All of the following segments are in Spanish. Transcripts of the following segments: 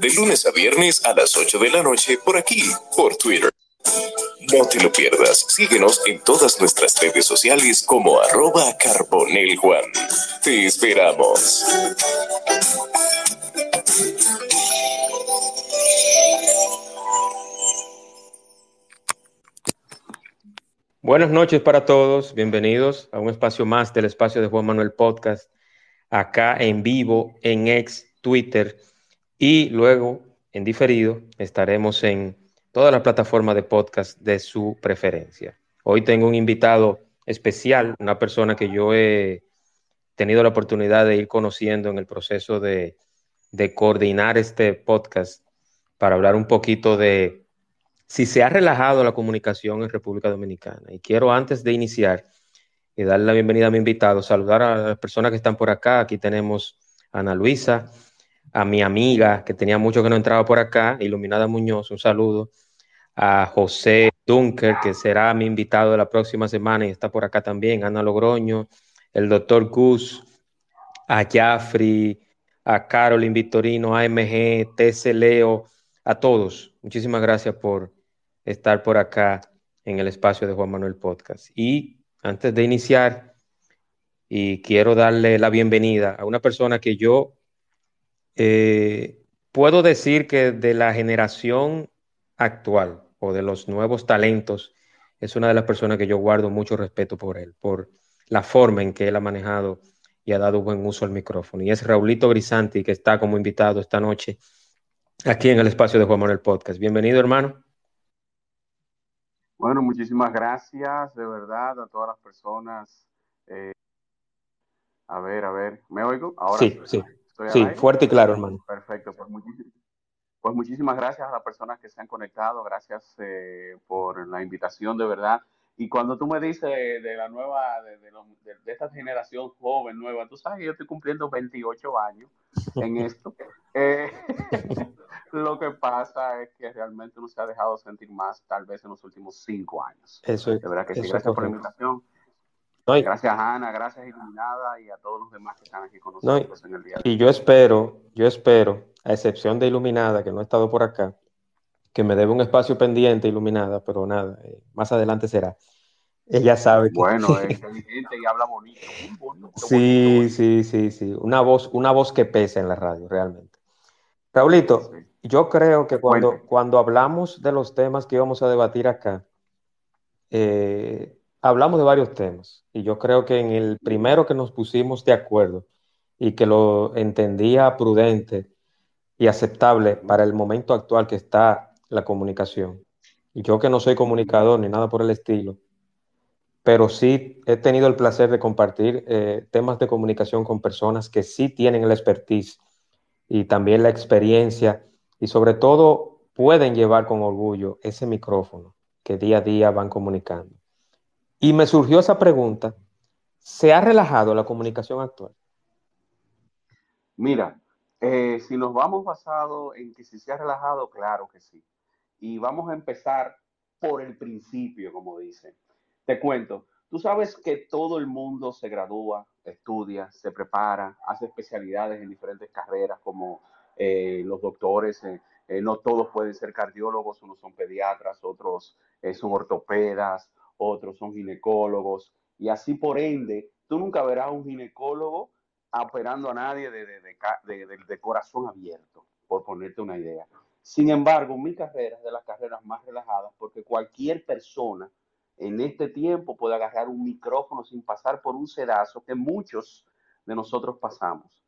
de lunes a viernes a las 8 de la noche por aquí, por Twitter. No te lo pierdas. Síguenos en todas nuestras redes sociales como arroba carboneljuan. Te esperamos. Buenas noches para todos. Bienvenidos a un espacio más del espacio de Juan Manuel Podcast, acá en vivo, en ex Twitter y luego en diferido estaremos en todas las plataformas de podcast de su preferencia. Hoy tengo un invitado especial, una persona que yo he tenido la oportunidad de ir conociendo en el proceso de, coordinar este podcast para hablar un poquito de si se ha relajado la comunicación en República Dominicana. Y quiero antes de iniciar y darle la bienvenida a mi invitado, saludar a las personas que están por acá. Aquí tenemos Ana Luisa, a mi amiga que tenía mucho que no entraba por acá, Iluminada Muñoz, un saludo, a José Dunker, que será mi invitado de la próxima semana y está por acá también, Ana Logroño, el doctor Gus, a Jaffrey, a Carolyn Victorino, AMG, TC Leo, a todos. Muchísimas gracias por estar por acá en el espacio de Juan Manuel Podcast. Y antes de iniciar, y quiero darle la bienvenida a una persona que yo eh, puedo decir que de la generación actual o de los nuevos talentos, es una de las personas que yo guardo mucho respeto por él, por la forma en que él ha manejado y ha dado buen uso al micrófono. Y es Raulito Grisanti, que está como invitado esta noche aquí en el espacio de Juan Manuel Podcast. Bienvenido, hermano. Bueno, muchísimas gracias, de verdad, a todas las personas. Eh, a ver, a ver, ¿me oigo? Ahora sí, sí sí, fuerte y claro, hermano. Perfecto, pues, pues, muchísimas gracias a las personas que se han conectado, gracias eh, por la invitación, de verdad. Y cuando tú me dices de, la nueva, de, de, esta generación joven, nueva, tú sabes que yo estoy cumpliendo 28 años en esto. Eh, lo que pasa es que realmente no se ha dejado sentir más, tal vez en los últimos cinco años. Eso es. De verdad que sí, gracias por la invitación. Gracias Ana, gracias Iluminada y a todos los demás que están aquí con nosotros en el día. Y yo espero, yo espero, a excepción de Iluminada, que no ha estado por acá, que me debe un espacio pendiente Iluminada, pero nada, eh, más adelante será. Ella sabe que... Bueno, es inteligente y habla bonito. sí, sí, sí, sí. Una voz, una voz que pesa en la radio, realmente. Raulito, yo creo que cuando, cuando hablamos de los temas que íbamos a debatir acá, eh, hablamos de varios temas y yo creo que en el primero que nos pusimos de acuerdo y que lo entendía prudente y aceptable para el momento actual que está la comunicación. Y yo que no soy comunicador ni nada por el estilo, pero sí he tenido el placer de compartir eh, temas de comunicación con personas que sí tienen el expertise y también la experiencia y sobre todo pueden llevar con orgullo ese micrófono que día a día van comunicando. Y me surgió esa pregunta, ¿se ha relajado la comunicación actual? Mira, eh, si nos vamos basado en que si se ha relajado, claro que sí. Y vamos a empezar por el principio, como dicen. Te cuento, tú sabes que todo el mundo se gradúa, estudia, se prepara, hace especialidades en diferentes carreras como eh, los doctores. Eh, no todos pueden ser cardiólogos, unos son pediatras, otros son ortopedas, otros son ginecólogos, y así por ende, tú nunca verás un ginecólogo operando a nadie de, de, corazón abierto, por ponerte una idea. Sin embargo, mi carrera es de las carreras más relajadas porque cualquier persona en este tiempo puede agarrar un micrófono sin pasar por un sedazo que muchos de nosotros pasamos.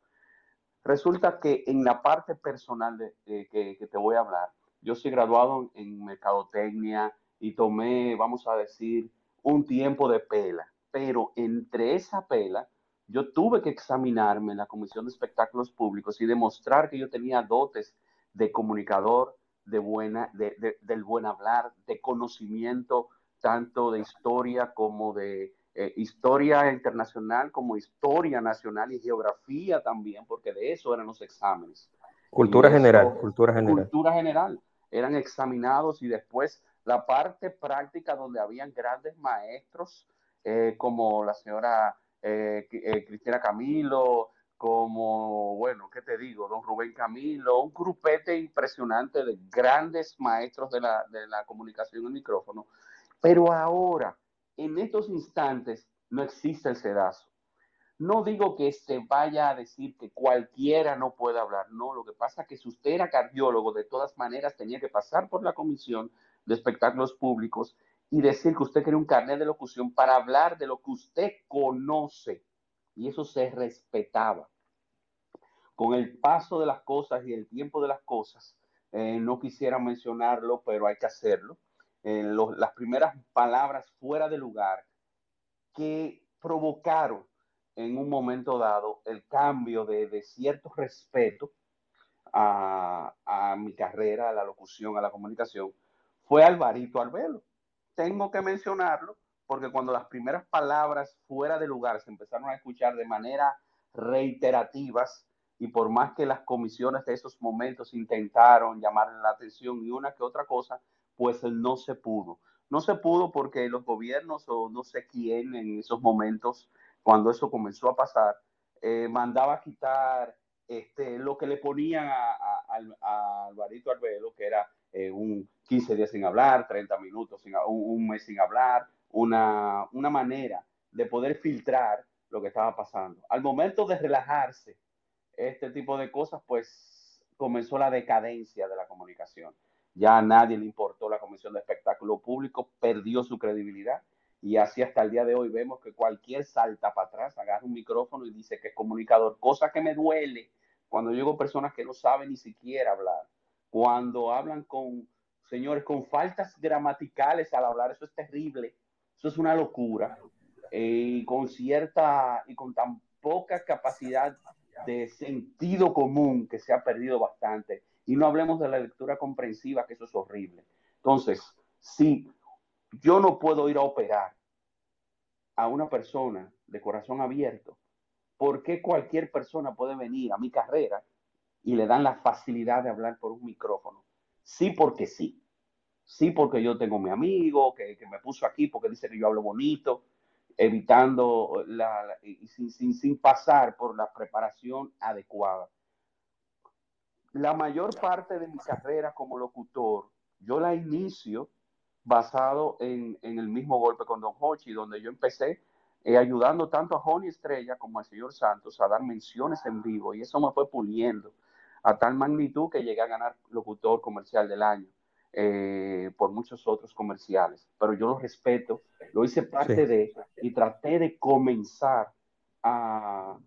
Resulta que en la parte personal de, que, que, te voy a hablar, yo soy graduado en mercadotecnia, y tomé, vamos a decir, un tiempo de pela. Pero entre esa pela, yo tuve que examinarme en la Comisión de Espectáculos Públicos y demostrar que yo tenía dotes de comunicador, de buena, de, del buen hablar, de conocimiento tanto de historia como de eh, historia internacional, como historia nacional y geografía también, porque de eso eran los exámenes. Cultura general, cultura general. Cultura general. Eran examinados y después la parte práctica donde habían grandes maestros eh, como la señora eh, eh, Cristina Camilo, como, bueno, ¿qué te digo? Don Rubén Camilo, un grupete impresionante de grandes maestros de la, de la comunicación en micrófono. Pero ahora, en estos instantes, no existe el sedazo. No digo que se vaya a decir que cualquiera no puede hablar, no, lo que pasa es que si usted era cardiólogo, de todas maneras tenía que pasar por la comisión de espectáculos públicos y decir que usted quería un carnet de locución para hablar de lo que usted conoce. Y eso se respetaba. Con el paso de las cosas y el tiempo de las cosas, eh, no quisiera mencionarlo, pero hay que hacerlo. Eh, las primeras palabras fuera de lugar que provocaron en un momento dado el cambio de, cierto respeto a, mi carrera, a la locución, a la comunicación, fue Alvarito Arbelo. Tengo que mencionarlo porque cuando las primeras palabras fuera de lugar se empezaron a escuchar de manera reiterativas y por más que las comisiones de esos momentos intentaron llamar la atención y una que otra cosa, pues no se pudo. No se pudo porque los gobiernos o no sé quién en esos momentos cuando eso comenzó a pasar, eh, mandaba a quitar este, lo que le ponían a, a, Alvarito Arbelo, que era eh, un 15 días sin hablar, 30 minutos, sin, un, mes sin hablar, una, una manera de poder filtrar lo que estaba pasando. Al momento de relajarse este tipo de cosas, pues comenzó la decadencia de la comunicación. Ya a nadie le importó la Comisión de Espectáculo Público, perdió su credibilidad y así hasta el día de hoy vemos que cualquier salta para atrás, agarra un micrófono y dice que es comunicador, cosa que me duele cuando llego personas que no saben ni siquiera hablar. Cuando hablan con, señores, con faltas gramaticales al hablar, eso es terrible, eso es una locura. Eh, y con cierta y con tan poca capacidad de sentido común que se ha perdido bastante. Y no hablemos de la lectura comprensiva, que eso es horrible. Entonces, sí, yo no puedo ir a operar a una persona de corazón abierto. ¿Por qué cualquier persona puede venir a mi carrera y le dan la facilidad de hablar por un micrófono? Sí, porque sí. Sí, porque yo tengo mi amigo que, me puso aquí porque dice que yo hablo bonito, evitando la, sin, sin, sin pasar por la preparación adecuada. La mayor parte de mi carrera como locutor, yo la inicio basado en, el mismo golpe con Don Hochi, donde yo empecé eh, ayudando tanto a Joni Estrella como al señor Santos a dar menciones en vivo y eso me fue puliendo a tal magnitud que llegué a ganar locutor comercial del año eh, por muchos otros comerciales. Pero yo lo respeto, lo hice parte de y traté de comenzar a,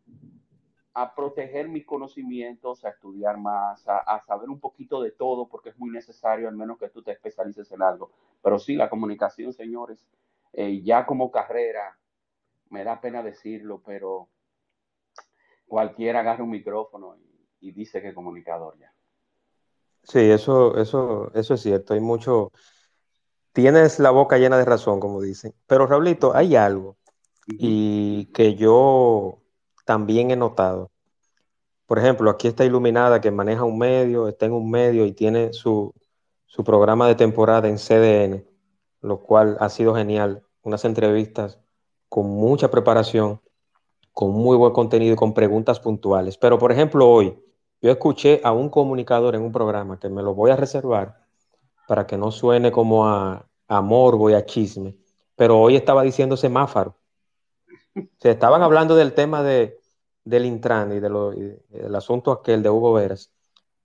a proteger mis conocimientos, a estudiar más, a, saber un poquito de todo, porque es muy necesario, al menos que tú te especialices en algo. Pero sí, la comunicación, señores, eh, ya como carrera, me da pena decirlo, pero cualquiera agarra un micrófono y, dice que es comunicador ya. Sí, eso, eso, eso es cierto. Hay mucho. Tienes la boca llena de razón, como dicen. Pero, Raulito, hay algo y que yo también he notado. Por ejemplo, aquí está Iluminada que maneja un medio, está en un medio y tiene su, programa de temporada en CDN, lo cual ha sido genial. Unas entrevistas con mucha preparación, con muy buen contenido y con preguntas puntuales. Pero, por ejemplo, hoy yo escuché a un comunicador en un programa que me lo voy a reservar para que no suene como a, a morbo y a chisme, pero hoy estaba diciendo semáforo. Se estaban hablando del tema de, del Intran y, de lo, del asunto aquel de Hugo Veras.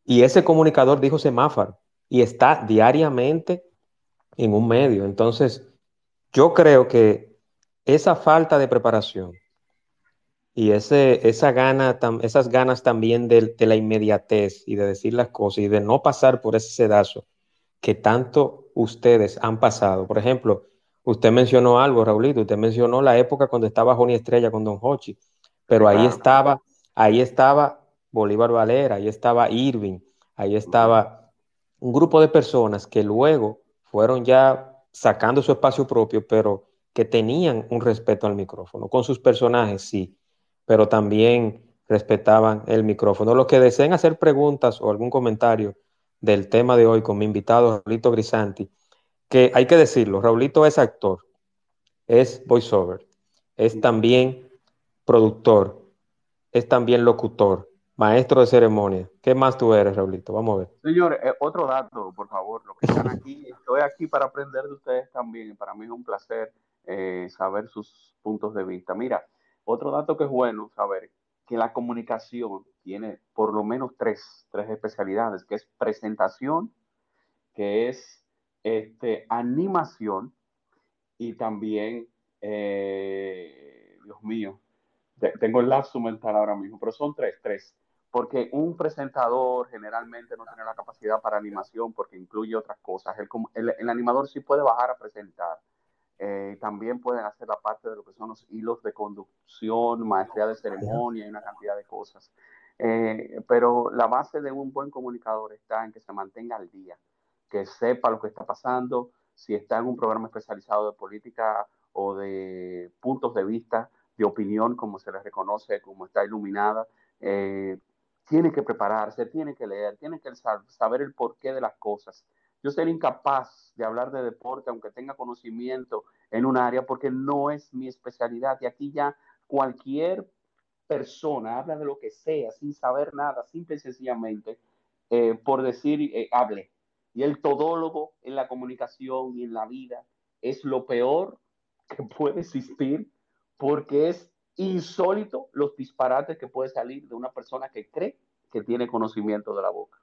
Y ese comunicador dijo semáforo y está diariamente en un medio. Entonces, yo creo que esa falta de preparación y ese, esa gana, esas ganas también de, de, la inmediatez y de decir las cosas y de no pasar por ese sedazo que tanto ustedes han pasado. Por ejemplo, Usted mencionó algo, Raulito, usted mencionó la época cuando estaba Joni Estrella con Don Hochi, pero ahí estaba, ahí estaba Bolívar Valera, ahí estaba Irving, ahí estaba un grupo de personas que luego fueron ya sacando su espacio propio, pero que tenían un respeto al micrófono. Con sus personajes, sí, pero también respetaban el micrófono. Los que deseen hacer preguntas o algún comentario del tema de hoy con mi invitado, Raulito Grisanti, que hay que decirlo, Raulito es actor, es voiceover, es también productor, es también locutor, maestro de ceremonia. ¿Qué más tú eres, Raulito? Vamos a ver. Señores, eh, otro dato, por favor, los que están aquí, estoy aquí para aprender de ustedes también. Para mí es un placer eh, saber sus puntos de vista. Mira, otro dato que es bueno saber, que la comunicación tiene por lo menos tres, tres especialidades, que es presentación, que es este, animación y también, eh, Dios mío, tengo el lapso mental ahora mismo, pero son tres, tres. Porque un presentador generalmente no tiene la capacidad para animación porque incluye otras cosas. El, el, animador sí puede bajar a presentar. Eh, también pueden hacer la parte de lo que son los hilos de conducción, maestría de ceremonia y una cantidad de cosas. Eh, pero la base de un buen comunicador está en que se mantenga al día, que sepa lo que está pasando, si está en un programa especializado de política o de puntos de vista, de opinión, como se le reconoce, como está iluminada, eh, tiene que prepararse, tiene que leer, tiene que saber el porqué de las cosas. Yo ser incapaz de hablar de deporte, aunque tenga conocimiento en un área, porque no es mi especialidad. Y aquí ya cualquier persona habla de lo que sea, sin saber nada, simple y sencillamente, eh, por decir, eh, hable. Y el todólogo en la comunicación y en la vida es lo peor que puede existir porque es insólito los disparates que puede salir de una persona que cree que tiene conocimiento de la boca.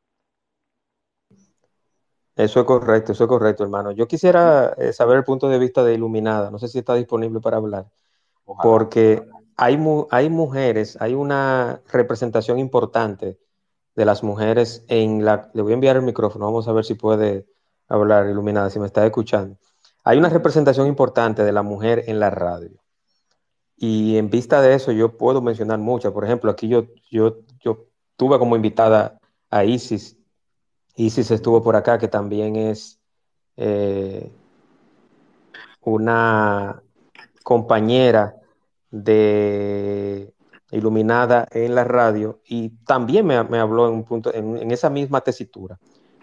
Eso es correcto, eso es correcto, hermano. Yo quisiera eh, saber el punto de vista de Iluminada. No sé si está disponible para hablar. porque hay, hay mujeres, hay una representación importante de las mujeres en la... Le voy a enviar el micrófono, vamos a ver si puede hablar Iluminada, si me está escuchando. Hay una representación importante de la mujer en la radio. Y en vista de eso, yo puedo mencionar muchas. Por ejemplo, aquí yo, yo, yo tuve como invitada a Isis. Isis estuvo por acá, que también es eh, una compañera de Iluminada en la radio y también me, habló en, un punto, en, esa misma tesitura.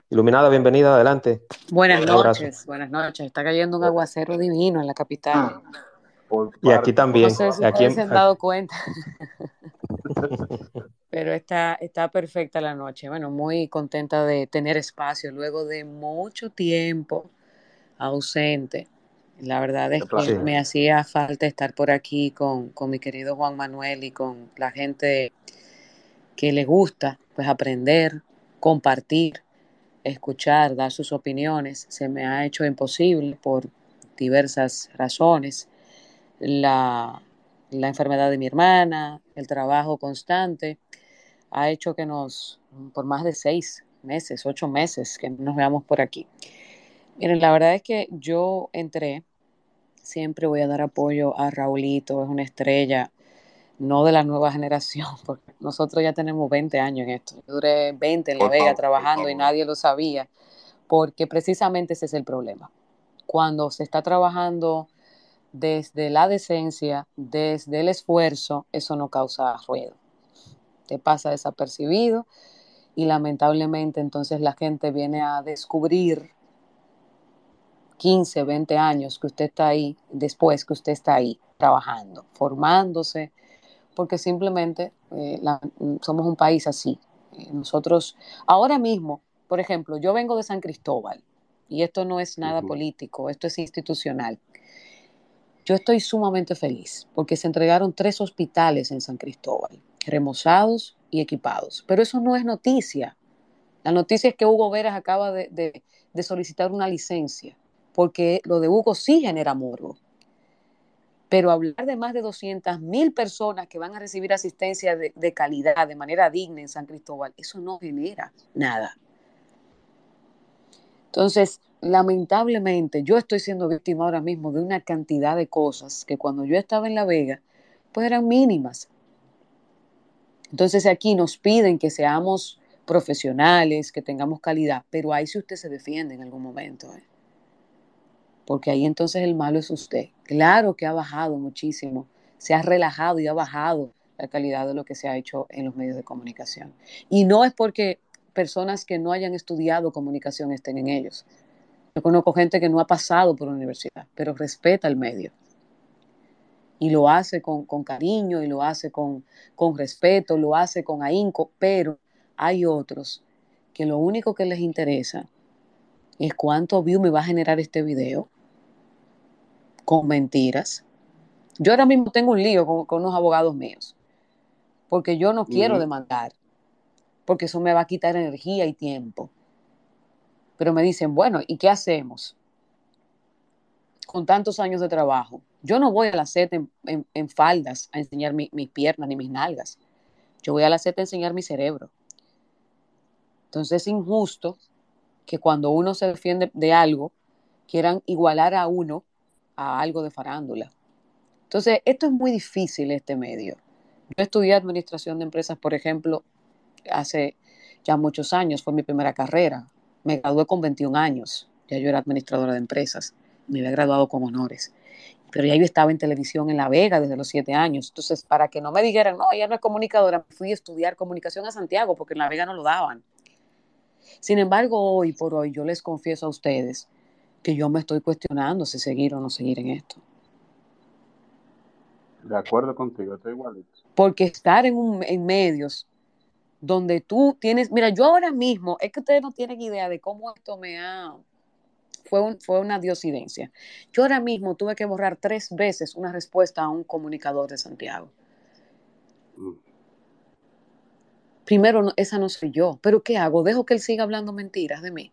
Iluminada, bienvenida, adelante. Buenas noches, buenas noches. Está cayendo un aguacero divino en la capital. Ah y aquí también. No sé si aquí se han dado cuenta. Pero está, está perfecta la noche. Bueno, muy contenta de tener espacio luego de mucho tiempo ausente. La verdad es que me hacía falta estar por aquí con, con, mi querido Juan Manuel y con la gente que le gusta pues aprender, compartir, escuchar, dar sus opiniones. Se me ha hecho imposible por diversas razones la, enfermedad de mi hermana, el trabajo constante, ha hecho que nos, por más de seis meses, ocho meses, que nos veamos por aquí. Miren, la verdad es que yo entré, siempre voy a dar apoyo a Raulito, es una estrella, no de la nueva generación, porque nosotros ya tenemos 20 años en esto. Yo duré 20 en La Vega trabajando y nadie lo sabía, porque precisamente ese es el problema. Cuando se está trabajando desde la decencia, desde el esfuerzo, eso no causa ruido. Te pasa desapercibido y lamentablemente entonces la gente viene a descubrir 15, 20 años que usted está ahí, después que usted está ahí trabajando, formándose, porque simplemente eh, somos un país así. Eh, nosotros, ahora mismo, por ejemplo, yo vengo de San Cristóbal y esto no es nada político, esto es institucional. Yo estoy sumamente feliz porque se entregaron tres hospitales en San Cristóbal, remozados y equipados. Pero eso no es noticia. La noticia es que Hugo Veras acaba de, solicitar una licencia, porque lo de Hugo sí genera morbo. Pero hablar de más de 200 mil personas que van a recibir asistencia de, de calidad, de manera digna en San Cristóbal, eso no genera nada. Entonces, lamentablemente yo estoy siendo víctima ahora mismo de una cantidad de cosas que cuando yo estaba en La Vega, pues eran mínimas. Entonces aquí nos piden que seamos profesionales, que tengamos calidad, pero ahí si usted se defiende en algún momento. ¿eh? Porque ahí entonces el malo es usted. Claro que ha bajado muchísimo, se ha relajado y ha bajado la calidad de lo que se ha hecho en los medios de comunicación. Y no es porque personas que no hayan estudiado comunicación estén en ellos, yo conozco gente que no ha pasado por la universidad, pero respeta el medio. Y lo hace con, cariño y lo hace con, con respeto, lo hace con ahínco, pero hay otros que lo único que les interesa es cuánto view me va a generar este video con mentiras. Yo ahora mismo tengo un lío con, unos abogados míos, porque yo no quiero demandar, porque eso me va a quitar energía y tiempo. Pero me dicen, bueno, ¿y qué hacemos? Con tantos años de trabajo. Yo no voy a la SET en, faldas a enseñar mis piernas ni mis nalgas. Yo voy a la SET a enseñar mi cerebro. Entonces es injusto que cuando uno se defiende de algo, quieran igualar a uno a algo de farándula. Entonces, esto es muy difícil, este medio. Yo estudié administración de empresas, por ejemplo, hace ya muchos años, fue mi primera carrera. Me gradué con 21 años, ya yo era administradora de empresas, me había graduado con honores. Pero ya yo estaba en televisión en La Vega desde los 7 años. Entonces, para que no me dijeran, no, ella no es comunicadora, fui a estudiar comunicación a Santiago porque en La Vega no lo daban. Sin embargo, hoy por hoy yo les confieso a ustedes que yo me estoy cuestionando si seguir o no seguir en esto. De acuerdo contigo, estoy igualito. Porque estar en, un, en medios donde tú tienes, mira, yo ahora mismo, es que ustedes no tienen idea de cómo esto me ha, fue, fue una diosidencia. Yo ahora mismo tuve que borrar tres veces una respuesta a un comunicador de Santiago. Mm. Primero, esa no soy yo, pero ¿qué hago? ¿Dejo que él siga hablando mentiras de mí?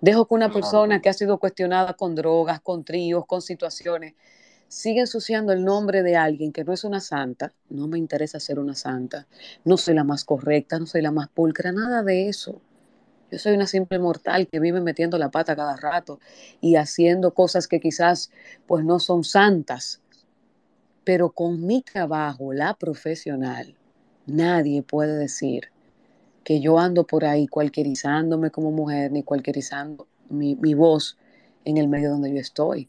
¿Dejo que una persona que ha sido cuestionada con drogas, con tríos, con situaciones, siga ensuciando el nombre de alguien que no es una santa? No me interesa ser una santa. No soy la más correcta, no soy la más pulcra, nada de eso. Yo soy una simple mortal que vive metiendo la pata cada rato y haciendo cosas que quizás pues no son santas. Pero con mi trabajo, la profesional, Nadie puede decir que yo ando por ahí cualquierizándome como mujer, ni cualquierizando mi, voz en el medio donde yo estoy.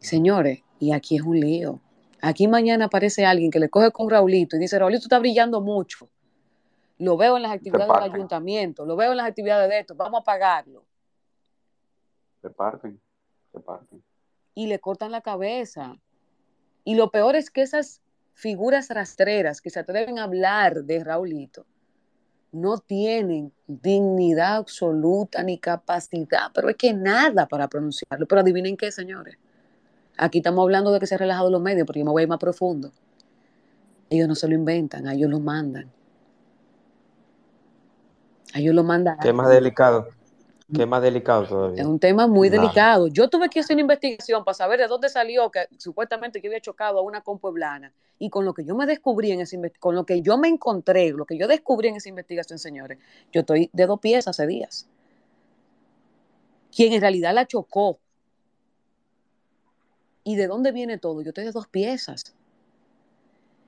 Señores, y aquí es un lío. Aquí mañana aparece alguien que le coge con Raulito y dice, Raulito está brillando mucho. Lo veo en las actividades del ayuntamiento, lo veo en las actividades de esto, vamos a pagarlo. Se parten, se parten. Y le cortan la cabeza. Y lo peor es que esas figuras rastreras que se atreven a hablar de Raulito no tienen dignidad absoluta ni capacidad, pero es que nada para pronunciarlo. Pero adivinen qué, señores. Aquí estamos hablando de que se han relajado los medios, porque yo me voy a ir más profundo. Ellos no se lo inventan, a ellos lo mandan. Ellos lo mandan. ¿Qué más delicado? ¿Qué más delicado todavía? Es un tema muy delicado. Yo tuve que hacer una investigación para saber de dónde salió que supuestamente que había chocado a una compueblana. Y con lo que yo me descubrí en esa con lo que yo me encontré, lo que yo descubrí en esa investigación, señores, yo estoy de dos pies hace días. Quien en realidad la chocó. ¿Y de dónde viene todo? Yo estoy de dos piezas.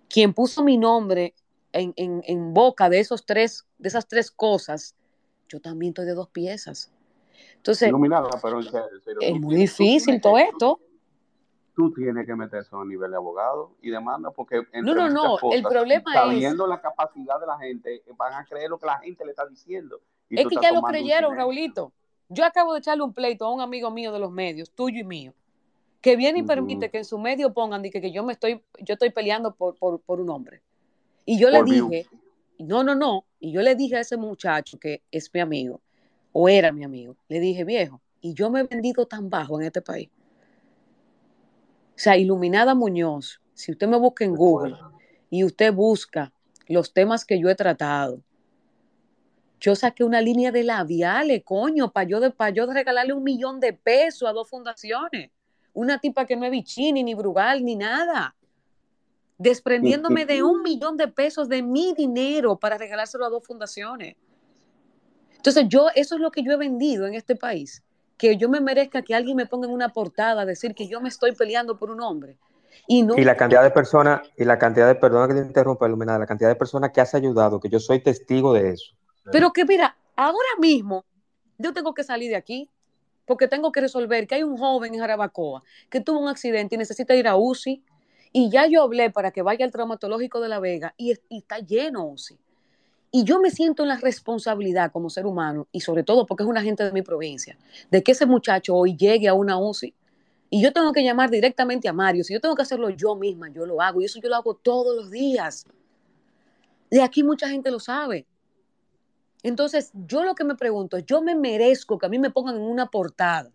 Quien puso mi nombre en, en boca de esos tres, de esas tres cosas, yo también estoy de dos piezas. Entonces, es muy difícil todo esto. Tú tienes que meter eso a nivel de abogado y demanda porque no, no, no, el problema es sabiendo la capacidad de la gente, van a creer lo que la gente le está diciendo. es que ya lo creyeron, Raulito. Yo acabo de echarle un pleito a un amigo mío de los medios, tuyo y mío, que viene y permite que en su medio pongan que, que yo me estoy, yo estoy peleando por, por, un hombre. Y yo le dije, no, no, no. Y yo le dije a ese muchacho que es mi amigo, o era mi amigo, le dije, viejo, y yo me he vendido tan bajo en este país. O sea, Iluminada Muñoz, si usted me busca en Google y usted busca los temas que yo he tratado, yo saqué una línea de labiales, coño, para yo, de, para yo de regalarle un millón de pesos a dos fundaciones. Una tipa que no es bichini, ni Brugal, ni nada desprendiéndome de un millón de pesos de mi dinero para regalárselo a dos fundaciones. Entonces, yo, eso es lo que yo he vendido en este país, que yo me merezca que alguien me ponga en una portada a decir que yo me estoy peleando por un hombre. Y, no, y la cantidad de personas, y la cantidad de, perdona que te interrumpa, Iluminada, la cantidad de personas que has ayudado, que yo soy testigo de eso. Pero que mira, ahora mismo yo tengo que salir de aquí, porque tengo que resolver que hay un joven en Jarabacoa que tuvo un accidente y necesita ir a UCI, y ya yo hablé para que vaya al traumatológico de La Vega y, está lleno UCI. Y yo me siento en la responsabilidad como ser humano, y sobre todo porque es una gente de mi provincia, de que ese muchacho hoy llegue a una UCI Y yo tengo que llamar directamente a Mario. Si yo tengo que hacerlo yo misma, yo lo hago. Y eso yo lo hago todos los días. De aquí mucha gente lo sabe. Entonces, yo lo que me pregunto es, yo me merezco que a mí me pongan en una portada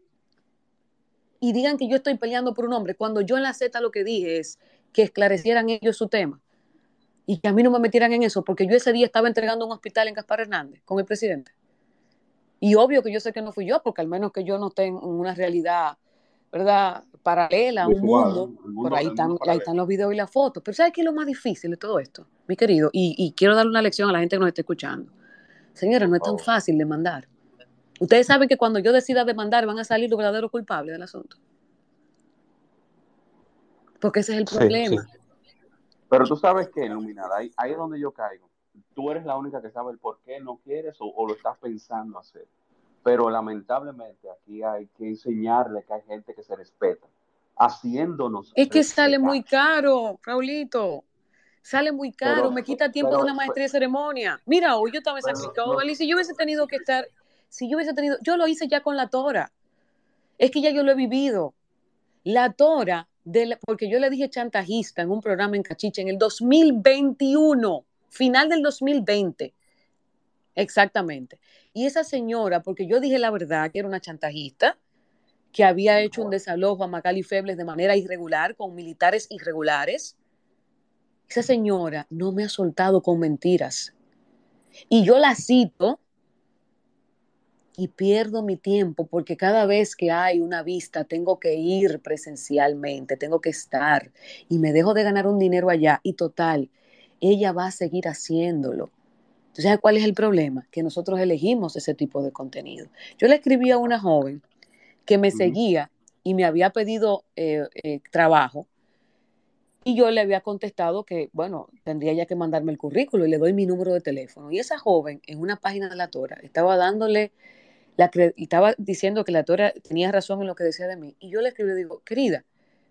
y digan que yo estoy peleando por un hombre, cuando yo en la Z lo que dije es que esclarecieran ellos su tema y que a mí no me metieran en eso, porque yo ese día estaba entregando un hospital en Gaspar Hernández con el presidente. Y obvio que yo sé que no fui yo, porque al menos que yo no esté en una realidad, ¿verdad? Paralela a un mundo, por ahí están, ahí están los videos y las fotos. Pero ¿sabes qué es lo más difícil de todo esto, mi querido? Y, y quiero darle una lección a la gente que nos está escuchando. Señora, no es tan fácil demandar. Ustedes saben que cuando yo decida demandar van a salir los verdaderos culpables del asunto. Porque ese es el problema. Pero tú sabes que, Iluminada, ahí, ahí, es donde yo caigo. Tú eres la única que sabe el por qué no quieres o, lo estás pensando hacer. Pero lamentablemente aquí hay que enseñarle que hay gente que se respeta, haciéndonos. Es que sale muy caro, Raulito. Sale muy caro, me quita tiempo de una maestría de ceremonia. Mira, hoy yo estaba sacrificado, y si yo hubiese tenido que estar, si yo hubiese tenido, yo lo hice ya con la Tora. Es que ya yo lo he vivido. La Tora porque yo le dije chantajista en un programa en Cachiche en el 2021, final del 2020. Exactamente. Y esa señora, porque yo dije la verdad que era una chantajista, que había hecho un desalojo a Magali Febles de manera irregular, con militares irregulares, esa señora no me ha soltado con mentiras. Y yo la cito y pierdo mi tiempo porque cada vez que hay una vista tengo que ir presencialmente, tengo que estar y me dejo de ganar un dinero allá y total, ella va a seguir haciéndolo. Entonces, ¿cuál es el problema? Que nosotros elegimos ese tipo de contenido. Yo le escribí a una joven que me seguía y me había pedido eh, eh, trabajo y yo le había contestado que, bueno, tendría ya que mandarme el currículo y le doy mi número de teléfono. Y esa joven en una página de la Tora estaba dándole y estaba diciendo que la Tora tenía razón en lo que decía de mí. Y yo le escribí y digo, querida,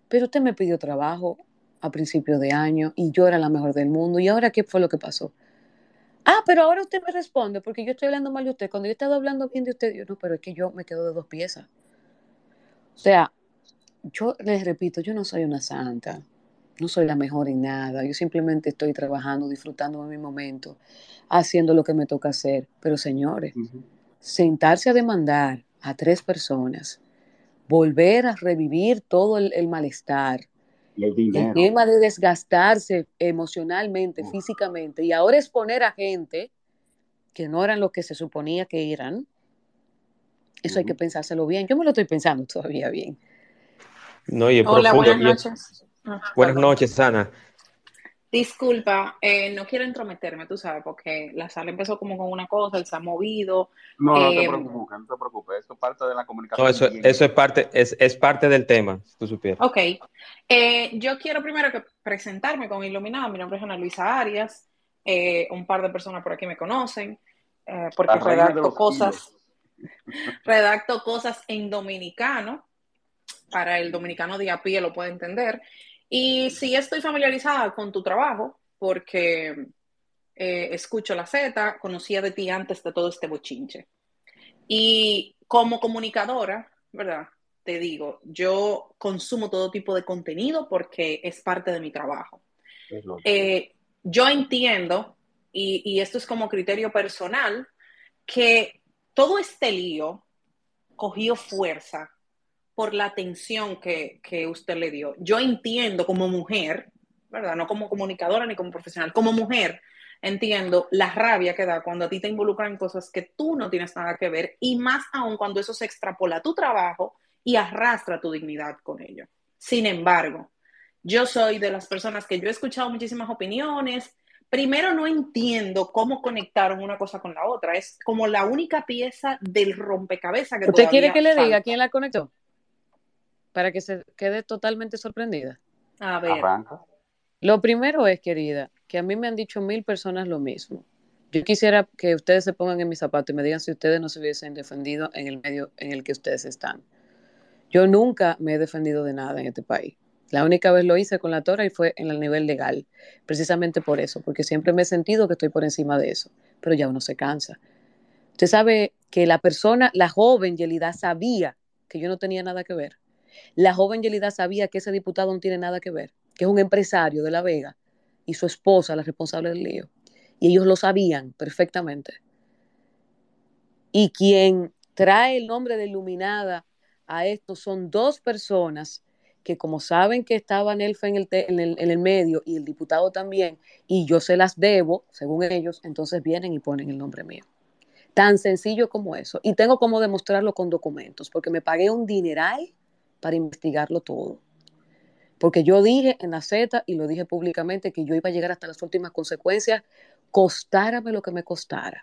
pero usted me pidió trabajo a principio de año y yo era la mejor del mundo. ¿Y ahora qué fue lo que pasó? Ah, pero ahora usted me responde porque yo estoy hablando mal de usted. Cuando yo he estado hablando bien de usted, yo no, pero es que yo me quedo de dos piezas. O sea, yo les repito, yo no soy una santa, no soy la mejor en nada. Yo simplemente estoy trabajando, disfrutando de mi momento, haciendo lo que me toca hacer. Pero señores, sentarse a demandar a tres personas, volver a revivir todo el, malestar, el, tema de desgastarse emocionalmente, físicamente, y ahora exponer a gente que no eran lo que se suponía que eran, eso hay que pensárselo bien. Yo me lo estoy pensando todavía bien. No, Hola, buenas noches. buenas noches, Ana. Disculpa, eh, no quiero entrometerme, tú sabes, porque la sala empezó como con una cosa, él se ha movido. No, no te eh, preocupes, no te preocupes, eso es parte de la comunicación. No, eso, eso es, parte, es, es, parte del tema, si tú supieras. Ok, eh, yo quiero primero que presentarme con Iluminada, mi nombre es Ana Luisa Arias, un par de personas por aquí me conocen, porque redacto cosas, redacto cosas en dominicano, para el dominicano de a pie lo puede entender. Y sí estoy familiarizada con tu trabajo porque eh, escucho la Z, conocía de ti antes de todo este bochinche. Y como comunicadora, ¿verdad? Te digo, yo consumo todo tipo de contenido porque es parte de mi trabajo. Eh, yo entiendo, y, y esto es como criterio personal, que todo este lío cogió fuerza por la atención que, usted le dio. Yo entiendo como mujer, ¿verdad? No como comunicadora ni como profesional, como mujer, entiendo la rabia que da cuando a ti te involucran en cosas que tú no tienes nada que ver y más aún cuando eso se extrapola a tu trabajo y arrastra tu dignidad con ello. Sin embargo, yo soy de las personas que yo he escuchado muchísimas opiniones. Primero no entiendo cómo conectaron una cosa con la otra. Es como la única pieza del rompecabezas que ¿Usted quiere que le diga quién la conectó? Para que se quede totalmente sorprendida. A ver. Lo primero es, querida, que a mí me han dicho mil personas lo mismo. Yo quisiera que ustedes se pongan en mis zapatos y me digan si ustedes no se hubiesen defendido en el medio en el que ustedes están. Yo nunca me he defendido de nada en este país. La única vez lo hice con la Tora y fue en el nivel legal, precisamente por eso, porque siempre me he sentido que estoy por encima de eso, pero ya uno se cansa. Usted sabe que la persona, la joven Yelida, sabía que yo no tenía nada que ver La joven Yelida sabía que ese diputado no tiene nada que ver, que es un empresario de La Vega y su esposa la responsable del lío. Y ellos lo sabían perfectamente. Y quien trae el nombre de Iluminada a esto son dos personas que como saben que estaba Nelfa en el, en, en el medio y el diputado también, y yo se las debo, según ellos, entonces vienen y ponen el nombre mío. Tan sencillo como eso. Y tengo como demostrarlo con documentos, porque me pagué un dineral para investigarlo todo. Porque yo dije en la Z y lo dije públicamente que yo iba a llegar hasta las últimas consecuencias, costárame lo que me costara.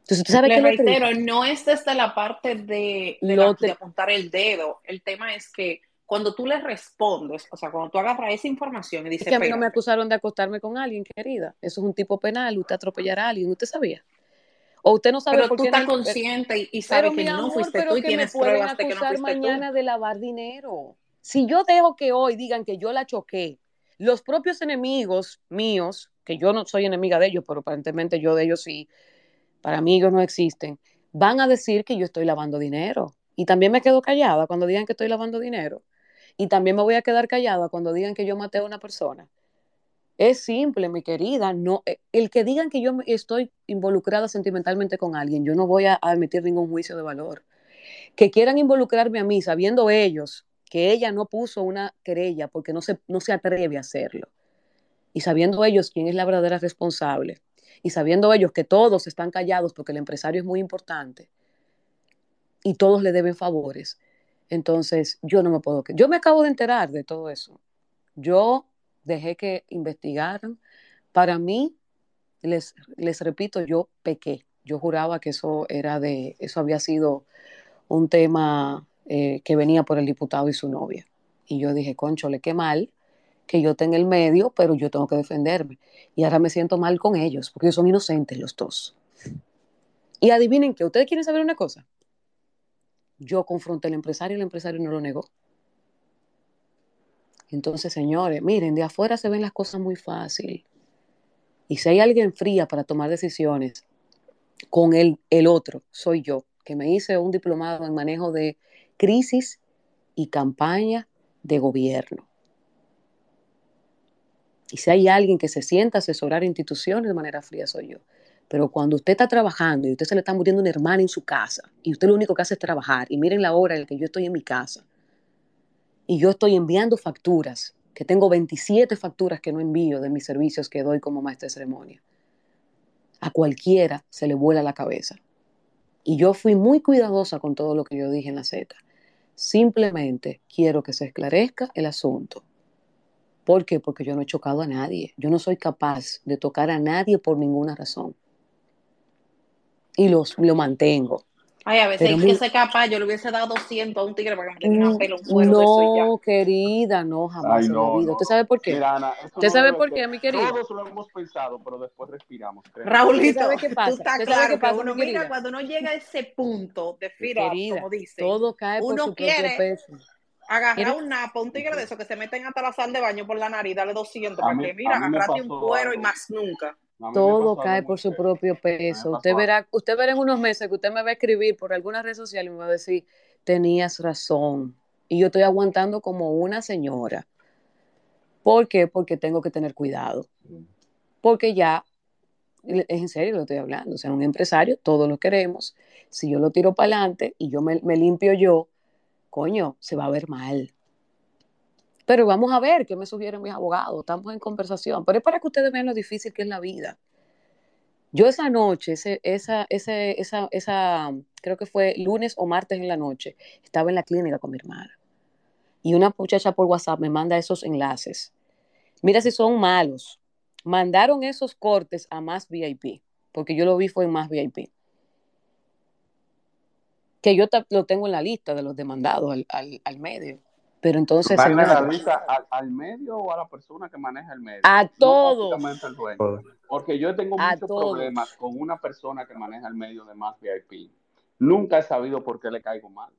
Entonces, ¿tú sabes Le reitero, no es desde la parte de, de, apuntar el dedo. El tema es que cuando tú le respondes, o sea, cuando tú agarras esa información y dices... Es que a mí no me acusaron de acostarme con alguien, querida. Eso es un tipo penal, usted atropellar a alguien, ¿usted sabía? O usted no sabe pero por tú estás consciente y, sabes que no fuiste tú y tienes pruebas de que no fuiste mañana de lavar dinero. Si yo dejo que hoy digan que yo la choqué, los propios enemigos míos, que yo no soy enemiga de ellos, pero aparentemente yo de ellos sí, para mí ellos no existen, van a decir que yo estoy lavando dinero. Y también me quedo callada cuando digan que estoy lavando dinero. Y también me voy a quedar callada cuando digan que yo maté a una persona. Es simple, mi querida. No, eh, el que digan que yo estoy involucrada sentimentalmente con alguien, yo no voy a admitir ningún juicio de valor. Que quieran involucrarme a mí sabiendo ellos que ella no puso una querella porque no se, no se atreve a hacerlo. Y sabiendo ellos quién es la verdadera responsable y sabiendo ellos que todos están callados porque el empresario es muy importante y todos le deben favores, entonces yo no me puedo... Yo me acabo de enterar de todo eso. Yo dejé que investigaran. Para mí, les, les repito, yo pequé. Yo juraba que eso era de, eso había sido un tema eh, que venía por el diputado y su novia. Y yo dije, conchole, qué mal que yo tenga el medio, pero yo tengo que defenderme. Y ahora me siento mal con ellos, porque ellos son inocentes los dos. Y adivinen que ustedes quieren saber una cosa. Yo confronté al empresario y el empresario no lo negó. Entonces, señores, miren, de afuera se ven las cosas muy fácil. Y si hay alguien fría para tomar decisiones con el, el otro, soy yo, que me hice un diplomado en manejo de crisis y campaña de gobierno. Y si hay alguien que se sienta a asesorar instituciones de manera fría, soy yo. Pero cuando usted está trabajando y usted se le está muriendo una hermana en su casa y usted lo único que hace es trabajar, y miren la hora en la que yo estoy en mi casa, y yo estoy enviando facturas, que tengo 27 facturas que no envío de mis servicios que doy como maestra de ceremonia, a cualquiera se le vuela la cabeza. Y yo fui muy cuidadosa con todo lo que yo dije en la Z. Simplemente quiero que se esclarezca el asunto ¿Por qué? Porque yo no he chocado a nadie. Yo no soy capaz de tocar a nadie por ninguna razón. Y los, lo mantengo. Ay, a veces que ser capaz, yo le hubiese dado 200 a un tigre para que me diera pelo un No, querida, no, jamás en la vida. ¿Usted sabe por qué? ¿Usted sabe por qué, mi querido? Todos lo hemos pensado, pero después respiramos. Raulito, ¿sabe qué pasa? Tú estás claro qué pasa, uno mira, cuando uno llega a ese punto de fira, como dice, todo cae por su quiere, propio peso agarrar un napa, un tigre de esos que se meten hasta la sal de baño por la nariz, dale 200, porque mira, agarrate un cuero y más nunca. Todo cae por su propio peso. Usted verá, usted verá en unos meses que usted me va a escribir por alguna red social y me va a decir, tenías razón. Y yo estoy aguantando como una señora. ¿Por qué? Porque tengo que tener cuidado. Porque ya, es en serio lo estoy hablando, o sea, un empresario, todos lo queremos. Si yo lo tiro para adelante y yo me, me limpio yo, coño, se va a ver mal. Pero vamos a ver qué me sugieren mis abogados, estamos en conversación, pero es para que ustedes vean lo difícil que es la vida. Yo esa noche, ese, esa, esa, esa, creo que fue lunes o martes en la noche, estaba en la clínica con mi hermana. Y una muchacha por WhatsApp me manda esos enlaces. Mira si son malos. Mandaron esos cortes a más VIP, porque yo lo vi fue en más VIP que yo lo tengo en la lista de los demandados al, medio. Pero entonces. la lista al, medio o a la persona que maneja el medio? A todos. Porque yo tengo muchos problemas con una persona que maneja el medio de más VIP. Nunca he sabido por qué le caigo mal.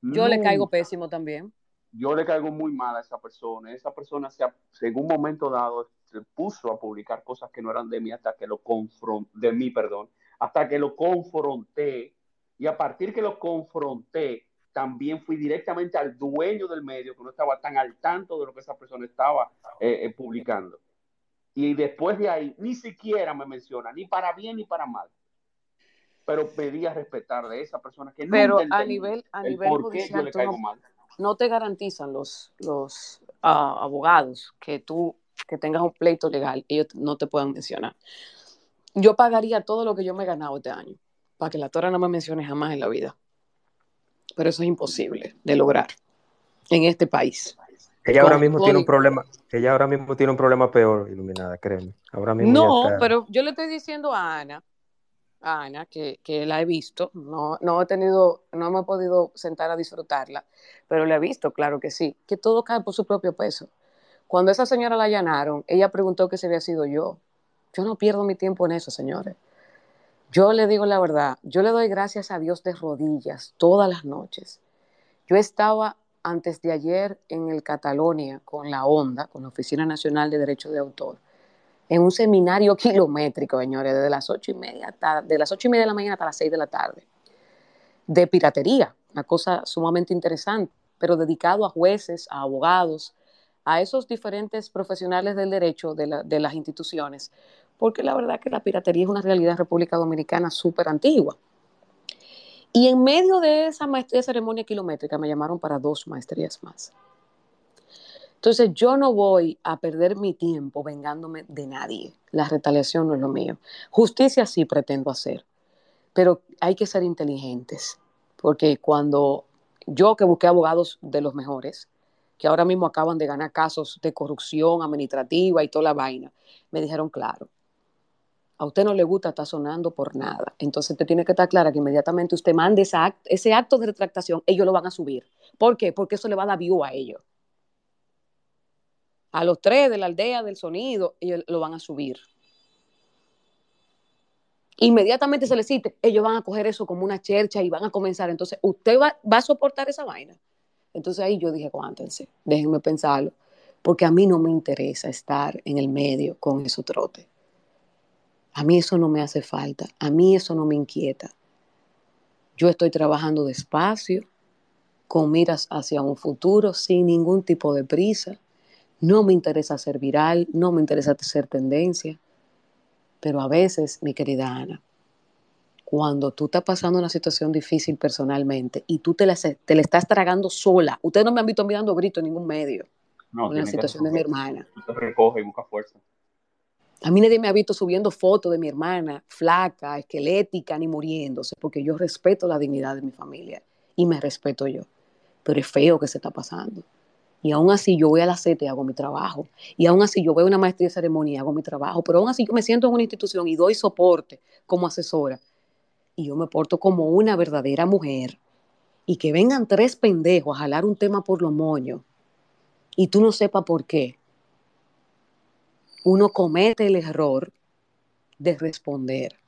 Yo le caigo pésimo también. Yo le caigo muy mal a esa persona. Esa persona, se en un momento dado, se puso a publicar cosas que no eran de mí hasta que lo confronté, de mí, perdón, hasta que lo confronté y a partir que lo confronté, también fui directamente al dueño del medio, que no estaba tan al tanto de lo que esa persona estaba eh, eh, publicando. Y después de ahí, ni siquiera me menciona, ni para bien ni para mal. Pero pedía respetar de esa persona que no Pero a nivel, a nivel judicial, no, te garantizan los, los ah, abogados que tú que tengas un pleito legal, ellos no te puedan mencionar. Yo pagaría todo lo que yo me he ganado este año para que la Tora no me mencione jamás en la vida. Pero eso es imposible de lograr en este país. Ella ahora mismo tiene un problema, ella ahora mismo tiene un problema peor, iluminada, créeme. Ahora mismo no, pero yo le estoy diciendo a Ana, a Ana, que, que, la he visto, no, no he tenido, no me he podido sentar a disfrutarla, pero la he visto, claro que sí, que todo cae por su propio peso. Cuando esa señora la allanaron, ella preguntó que se había sido yo. Yo no pierdo mi tiempo en eso, señores. Yo le digo la verdad, yo le doy gracias a Dios de rodillas todas las noches. Yo estaba antes de ayer en el Catalonia con la ONDA, con la Oficina Nacional de Derecho de Autor, en un seminario kilométrico, señores, desde las ocho y media de las ocho y media de la mañana hasta las seis de la tarde, de piratería, una cosa sumamente interesante, pero dedicado a jueces, a abogados, a esos diferentes profesionales del derecho de, de las instituciones, porque la verdad que la piratería es una realidad en República Dominicana súper antigua. Y en medio de esa maestría ceremonia kilométrica me llamaron para dos maestrías más. Entonces yo no voy a perder mi tiempo vengándome de nadie. La retaliación no es lo mío. Justicia sí pretendo hacer, pero hay que ser inteligentes, porque cuando yo que busqué abogados de los mejores, que ahora mismo acaban de ganar casos de corrupción administrativa y toda la vaina, me dijeron, claro, a usted no le gusta estar sonando por nada. Entonces te tiene que estar clara que inmediatamente usted mande ese acto de retractación, ellos lo van a subir. ¿Por qué? Porque eso le va a dar view a ellos. A los tres de la aldea del sonido, ellos lo van a subir. Inmediatamente se le cite, ellos van a coger eso como una chercha y van a comenzar. Entonces, ¿usted va, va a soportar esa vaina? Entonces ahí yo dije, aguántense, déjenme pensarlo, porque a mí no me interesa estar en el medio con esos trotes. A mí eso no me hace falta, a mí eso no me inquieta. Yo estoy trabajando despacio, con miras hacia un futuro, sin ningún tipo de prisa. No me interesa ser viral, no me interesa ser tendencia. Pero a veces, mi querida Ana, cuando tú estás pasando una situación difícil personalmente y tú te la, te la estás tragando sola, ustedes no me han visto mirando grito en ningún medio. No, en la situación de mi hermana. Tú recoge y busca fuerza. A mí nadie me ha visto subiendo fotos de mi hermana flaca, esquelética, ni muriéndose, porque yo respeto la dignidad de mi familia y me respeto yo. Pero es feo que se está pasando. Y aún así yo voy a la CETE y hago mi trabajo. Y aún así yo veo una maestría de ceremonia y hago mi trabajo. Pero aún así yo me siento en una institución y doy soporte como asesora. Y yo me porto como una verdadera mujer. Y que vengan tres pendejos a jalar un tema por los moños y tú no sepas por qué uno comete el error de responder.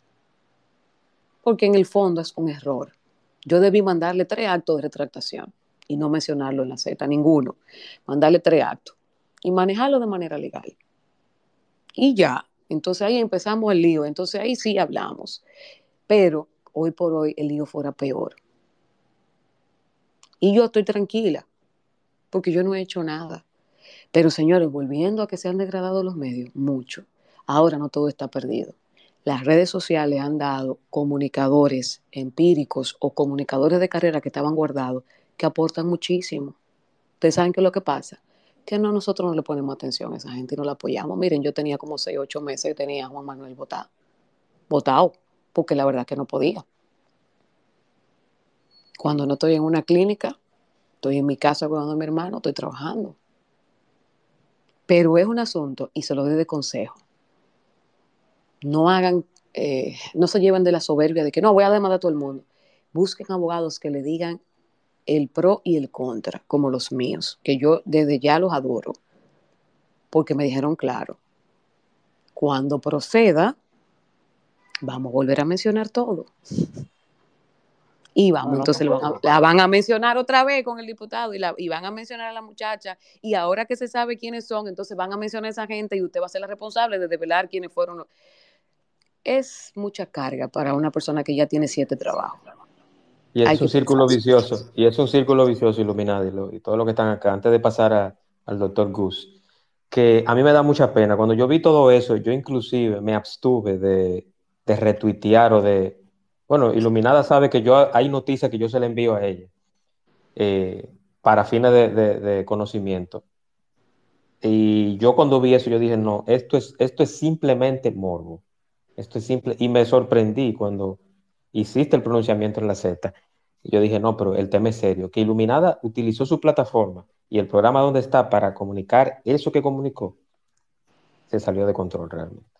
Porque en el fondo es un error. Yo debí mandarle tres actos de retractación y no mencionarlo en la Z, ninguno. Mandarle tres actos y manejarlo de manera legal. Y ya, entonces ahí empezamos el lío, entonces ahí sí hablamos. Pero hoy por hoy el lío fuera peor. Y yo estoy tranquila, porque yo no he hecho nada. Pero señores, volviendo a que se han degradado los medios, mucho. Ahora no todo está perdido. Las redes sociales han dado comunicadores empíricos o comunicadores de carrera que estaban guardados que aportan muchísimo. Ustedes saben qué es lo que pasa. Que no, nosotros no le ponemos atención a esa gente y no la apoyamos. Miren, yo tenía como 6, 8 meses y tenía a Juan Manuel votado. Votado, porque la verdad que no podía. Cuando no estoy en una clínica, estoy en mi casa cuidando a mi hermano, estoy trabajando. Pero es un asunto, y se lo doy de consejo, no hagan, eh, no se lleven de la soberbia de que no, voy a demandar a todo el mundo. Busquen abogados que le digan el pro y el contra, como los míos, que yo desde ya los adoro, porque me dijeron claro, cuando proceda, vamos a volver a mencionar todo. Y vamos, entonces la van a mencionar otra vez con el diputado y, la, y van a mencionar a la muchacha. Y ahora que se sabe quiénes son, entonces van a mencionar a esa gente y usted va a ser la responsable de develar quiénes fueron. Es mucha carga para una persona que ya tiene siete trabajos. Y es un círculo vicioso, y es un círculo vicioso, iluminado, y, todo lo que están acá, antes de pasar al doctor Gus, que a mí me da mucha pena. Cuando yo vi todo eso, yo inclusive me abstuve de, de retuitear o de... Bueno, Iluminada sabe que yo hay noticias que yo se le envío a ella eh, para fines de, conocimiento. Y yo cuando vi eso, yo dije, no, esto es, esto es simplemente morbo. Esto es simple. Y me sorprendí cuando hiciste el pronunciamiento en la Z. Yo dije, no, pero el tema es serio. Que Iluminada utilizó su plataforma y el programa donde está para comunicar eso que comunicó, se salió de control realmente.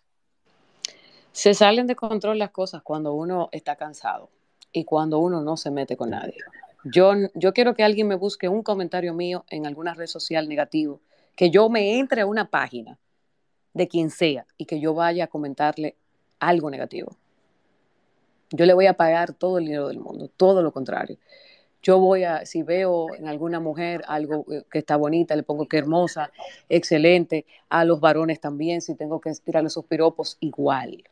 Se salen de control las cosas cuando uno está cansado y cuando uno no se mete con nadie. Yo, yo quiero que alguien me busque un comentario mío en alguna red social negativo, que yo me entre a una página de quien sea y que yo vaya a comentarle algo negativo. Yo le voy a pagar todo el dinero del mundo, todo lo contrario. Yo voy a, si veo en alguna mujer algo eh, que está bonita, le pongo que hermosa, excelente. A los varones también, si tengo que tirarle esos piropos, igual.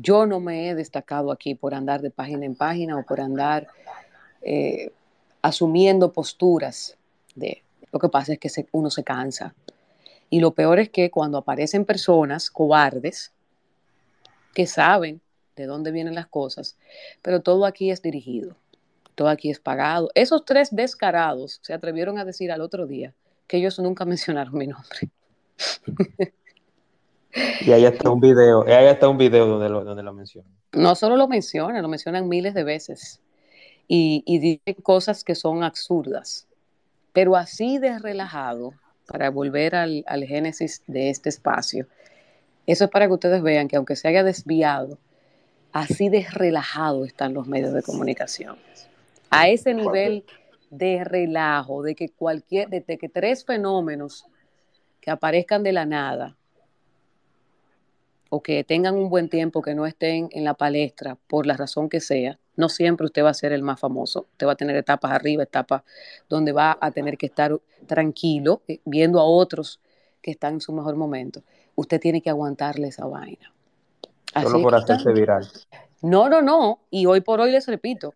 Yo no me he destacado aquí por andar de página en página o por andar eh, asumiendo posturas de... Lo que pasa es que uno se cansa. Y lo peor es que cuando aparecen personas cobardes que saben de dónde vienen las cosas, pero todo aquí es dirigido, todo aquí es pagado. Esos tres descarados se atrevieron a decir al otro día que ellos nunca mencionaron mi nombre. Y ahí está un video, ahí está un video donde lo, donde lo mencionan. No solo lo mencionan, lo mencionan miles de veces. Y, y dicen cosas que son absurdas. Pero así de relajado, para volver al, al génesis de este espacio, eso es para que ustedes vean que aunque se haya desviado, así de relajado están los medios de comunicación. A ese nivel de relajo, de que cualquier, de que tres fenómenos que aparezcan de la nada o que tengan un buen tiempo, que no estén en la palestra por la razón que sea, no siempre usted va a ser el más famoso. Usted va a tener etapas arriba, etapas donde va a tener que estar tranquilo, eh, viendo a otros que están en su mejor momento. Usted tiene que aguantarle esa vaina. Solo por hacerse viral. No, no, no. Y hoy por hoy les repito,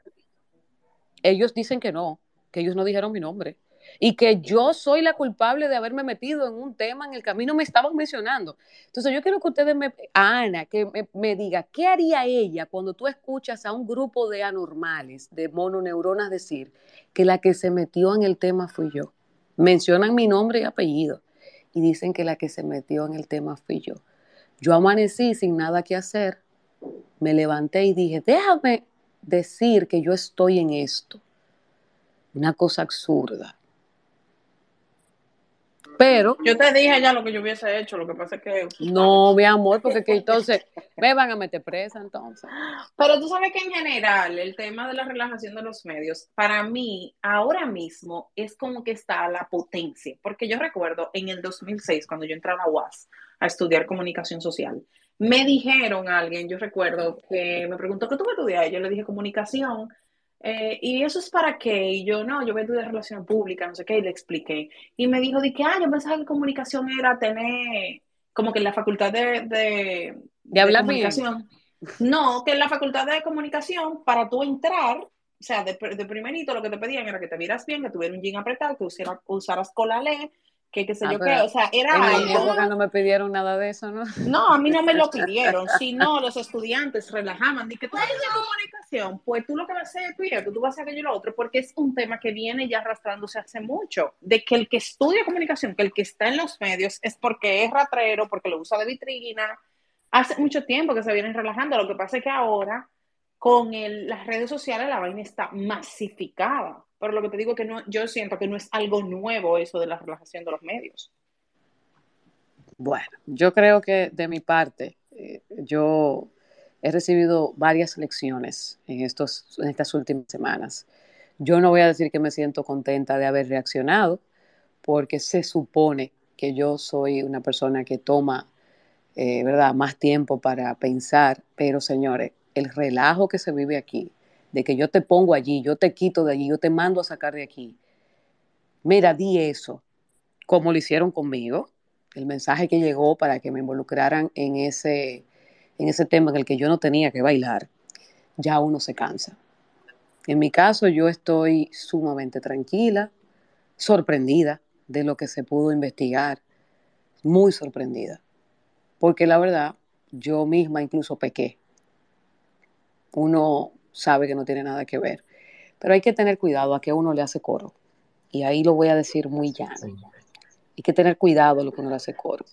ellos dicen que no, que ellos no dijeron mi nombre y que yo soy la culpable de haberme metido en un tema en el camino me estaban mencionando. Entonces yo quiero que ustedes me, Ana, que me, me, diga, ¿qué haría ella cuando tú escuchas a un grupo de anormales, de mononeuronas decir que la que se metió en el tema fui yo? Mencionan mi nombre y apellido y dicen que la que se metió en el tema fui yo. Yo amanecí sin nada que hacer, me levanté y dije, déjame decir que yo estoy en esto. Una cosa absurda. Pero. Yo te dije ya lo que yo hubiese hecho, lo que pasa es que. No, mi amor, porque que entonces me van a meter presa entonces. Pero tú sabes que en general el tema de la relajación de los medios, para mí, ahora mismo es como que está la potencia. Porque yo recuerdo en el 2006, cuando yo entré a la UAS a estudiar comunicación social, me dijeron alguien, yo recuerdo, que me preguntó, ¿qué tú vas a estudiar? Y yo le dije comunicación. Eh, ¿Y eso es para qué? Y yo, no, yo voy a estudiar relación pública, no sé qué, y le expliqué. Y me dijo, de que, ah, yo pensaba que comunicación era tener, como que en la facultad de, de, de, hablar comunicación. No, que en la facultad de comunicación, para tú entrar, o sea, de, de primerito lo que te pedían era que te vieras bien, que tuviera un jean apretado, que usaras, usaras colalé, que qué sé ah, yo qué, o sea, era en mi época no me pidieron nada de eso, ¿no? No, a mí no me lo pidieron, sino los estudiantes relajaban, di que tú tienes comunicación, pues tú lo que vas a hacer es tú, tú vas a hacer aquello y lo otro, porque es un tema que viene ya arrastrándose hace mucho, de que el que estudia comunicación, que el que está en los medios es porque es ratrero, porque lo usa de vitrina, hace mucho tiempo que se vienen relajando, lo que pasa es que ahora con las redes sociales la vaina está masificada. Pero lo que te digo que no, yo siento que no es algo nuevo eso de la relajación de los medios. Bueno, yo creo que de mi parte, eh, yo he recibido varias lecciones en, estos, en estas últimas semanas. Yo no voy a decir que me siento contenta de haber reaccionado, porque se supone que yo soy una persona que toma, eh, ¿verdad?, más tiempo para pensar, pero señores, el relajo que se vive aquí, de que yo te pongo allí, yo te quito de allí, yo te mando a sacar de aquí. Mira, di eso, como lo hicieron conmigo, el mensaje que llegó para que me involucraran en ese, en ese tema en el que yo no tenía que bailar, ya uno se cansa. En mi caso, yo estoy sumamente tranquila, sorprendida de lo que se pudo investigar, muy sorprendida, porque la verdad, yo misma incluso pequé. Uno sabe que no tiene nada que ver, pero hay que tener cuidado a que uno le hace coro, y ahí lo voy a decir muy llano. Hay que tener cuidado a lo que uno le hace coro.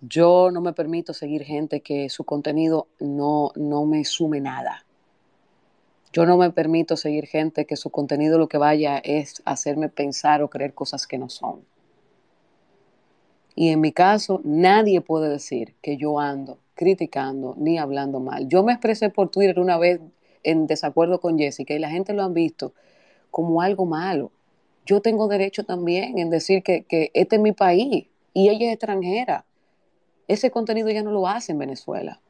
Yo no me permito seguir gente que su contenido no, no me sume nada. Yo no me permito seguir gente que su contenido lo que vaya es hacerme pensar o creer cosas que no son. Y en mi caso, nadie puede decir que yo ando criticando ni hablando mal. Yo me expresé por Twitter una vez en desacuerdo con Jessica y la gente lo han visto como algo malo. Yo tengo derecho también en decir que, que este es mi país y ella es extranjera ese contenido ya no lo hace en Venezuela.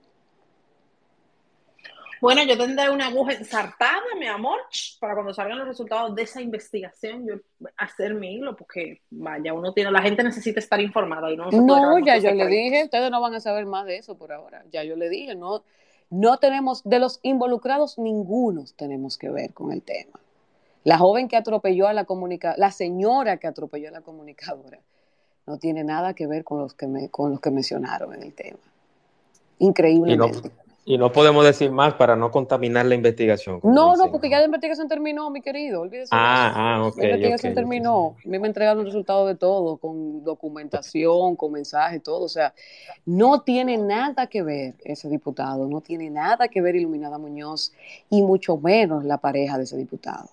Bueno, yo tendré una aguja ensartada, mi amor, para cuando salgan los resultados de esa investigación, yo hacer mi hilo, porque vaya, uno tiene, la gente necesita estar informada y no. no, ya yo le dije, ustedes no van a saber más de eso por ahora. Ya yo le dije, no, no tenemos, de los involucrados, ninguno tenemos que ver con el tema. La joven que atropelló a la comunicadora, la señora que atropelló a la comunicadora, no tiene nada que ver con los que, me, con los que mencionaron en el tema. Increíblemente. Y no, podemos decir más para no contaminar la investigación. No, no, porque ya la investigación terminó, mi querido. Olvídese ah, ah, ok. La investigación terminó. A mí me entregaron el resultado de todo, con documentación, con mensajes, todo. O sea, no tiene nada que ver ese diputado, no tiene nada que ver Iluminada Muñoz y mucho menos la pareja de ese diputado.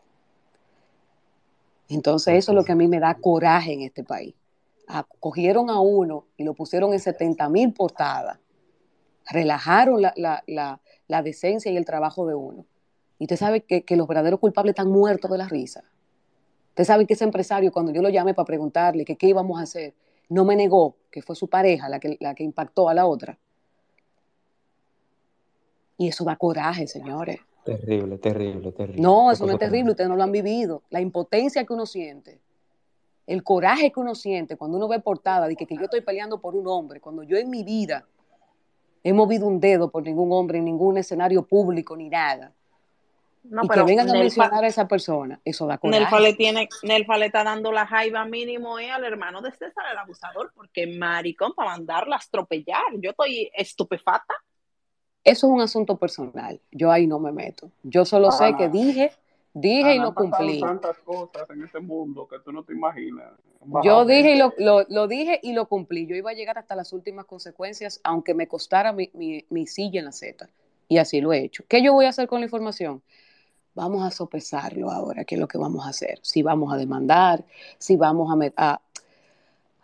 Entonces, eso es lo que a mí me da coraje en este país cogieron a uno y lo pusieron en 70 mil portadas, relajaron la, decencia y el trabajo de uno. Y usted sabe que, los verdaderos culpables están muertos de la risa. Usted sabe que ese empresario, cuando yo lo llamé para preguntarle que qué íbamos a hacer, no me negó que fue su pareja la que, la que impactó a la otra. Y eso da coraje, señores. Terrible, terrible, terrible. No, eso no es terrible, ustedes no lo han vivido. La impotencia que uno siente el coraje que uno siente cuando uno ve portada de que, yo estoy peleando por un hombre, cuando yo en mi vida he movido un dedo por ningún hombre en ningún escenario público ni nada. y que vengan a mencionar a esa persona, eso da coraje. Nelfa le, tiene, Nelfa le está dando la jaiba mínimo eh, al hermano de César, el abusador, porque maricón, para mandarla a atropellar. Yo estoy estupefata. Eso es un asunto personal. Yo ahí no me meto. Yo solo sé que dije Dije y lo cumplí. tantas cosas en este mundo que tú no te imaginas. Yo dije y lo, lo, dije y lo cumplí. Yo iba a llegar hasta las últimas consecuencias, aunque me costara mi, mi, silla en la Z. Y así lo he hecho. ¿Qué yo voy a hacer con la información? Vamos a sopesarlo ahora, qué es lo que vamos a hacer. Si vamos a demandar, si vamos a, a,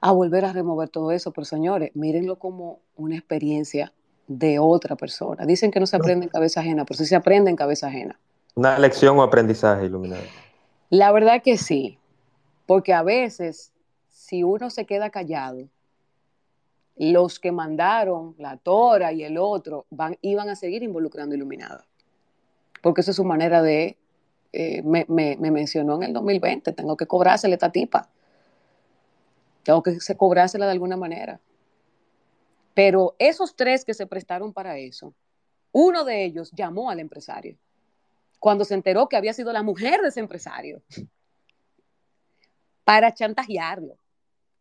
a volver a remover todo eso. Pero señores, mírenlo como una experiencia de otra persona. Dicen que no se aprende en cabeza ajena, pero sí se aprende en cabeza ajena. Una lección o aprendizaje iluminado. La verdad que sí, porque a veces si uno se queda callado, los que mandaron, la Tora y el otro, van, iban a seguir involucrando iluminada. Porque esa es su manera de, eh, me, me, mencionó en el 2020, tengo que cobrársela esta tipa. Tengo que cobrársela de alguna manera. Pero esos tres que se prestaron para eso, uno de ellos llamó al empresario cuando se enteró que había sido la mujer de ese empresario, para chantajearlo,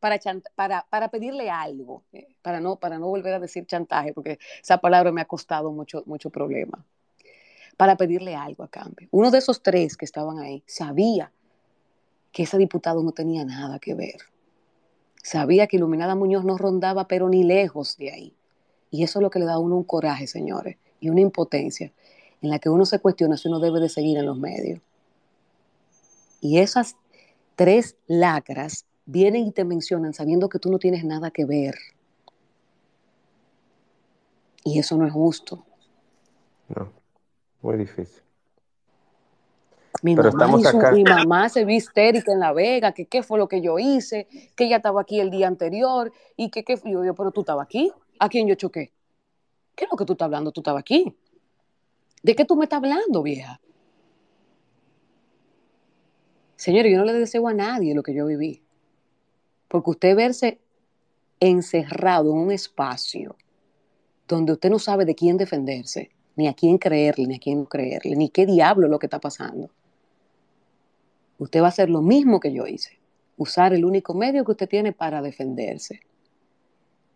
para, para, para pedirle algo, eh, para no, para no volver a decir chantaje, porque esa palabra me ha costado mucho, mucho problema, para pedirle algo a cambio. Uno de esos tres que estaban ahí sabía que ese diputado no tenía nada que ver. Sabía que Iluminada Muñoz no rondaba, pero ni lejos de ahí. Y eso es lo que le da a uno un coraje, señores, y una impotencia en la que uno se cuestiona si uno debe de seguir en los medios. Y esas tres lacras vienen y te mencionan sabiendo que tú no tienes nada que ver. Y eso no es justo. No, muy difícil. Mi, mamá, mi mamá se vio histérica en La Vega, que qué fue lo que yo hice, que ella estaba aquí el día anterior, y que qué yo, yo, pero tú estabas aquí, ¿a quién yo choqué? ¿Qué es lo que tú estás hablando? Tú estabas aquí. ¿De qué tú me estás hablando, vieja? Señores, yo no le deseo a nadie lo que yo viví. Porque usted verse encerrado en un espacio donde usted no sabe de quién defenderse, ni a quién creerle, ni a quién no creerle, ni qué diablo es lo que está pasando. Usted va a hacer lo mismo que yo hice, usar el único medio que usted tiene para defenderse.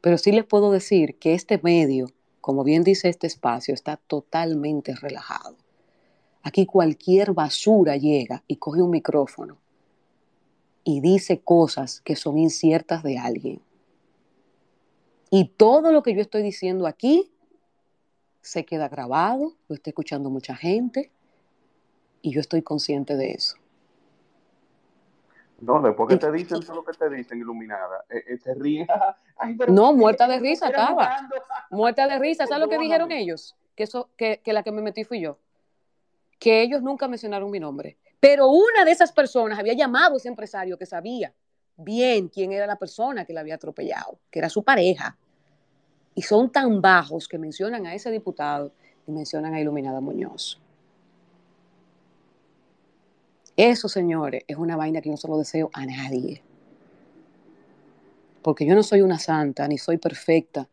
Pero sí les puedo decir que este medio, como bien dice este espacio, está totalmente relajado. Aquí cualquier basura llega y coge un micrófono y dice cosas que son inciertas de alguien. Y todo lo que yo estoy diciendo aquí se queda grabado, lo está escuchando mucha gente y yo estoy consciente de eso. No, después que te dicen todo lo que te dicen, iluminada, eh, eh, te ríen. no, muerta de risa estaba. Muerta de risa. ¿Sabes lo que dijeron ellos? Que, eso, que, que la que me metí fui yo. Que ellos nunca mencionaron mi nombre. Pero una de esas personas había llamado a ese empresario que sabía bien quién era la persona que la había atropellado, que era su pareja. Y son tan bajos que mencionan a ese diputado y mencionan a Iluminada Muñoz. Eso, señores, es una vaina que yo no se deseo a nadie. Porque yo no soy una santa, ni soy perfecta,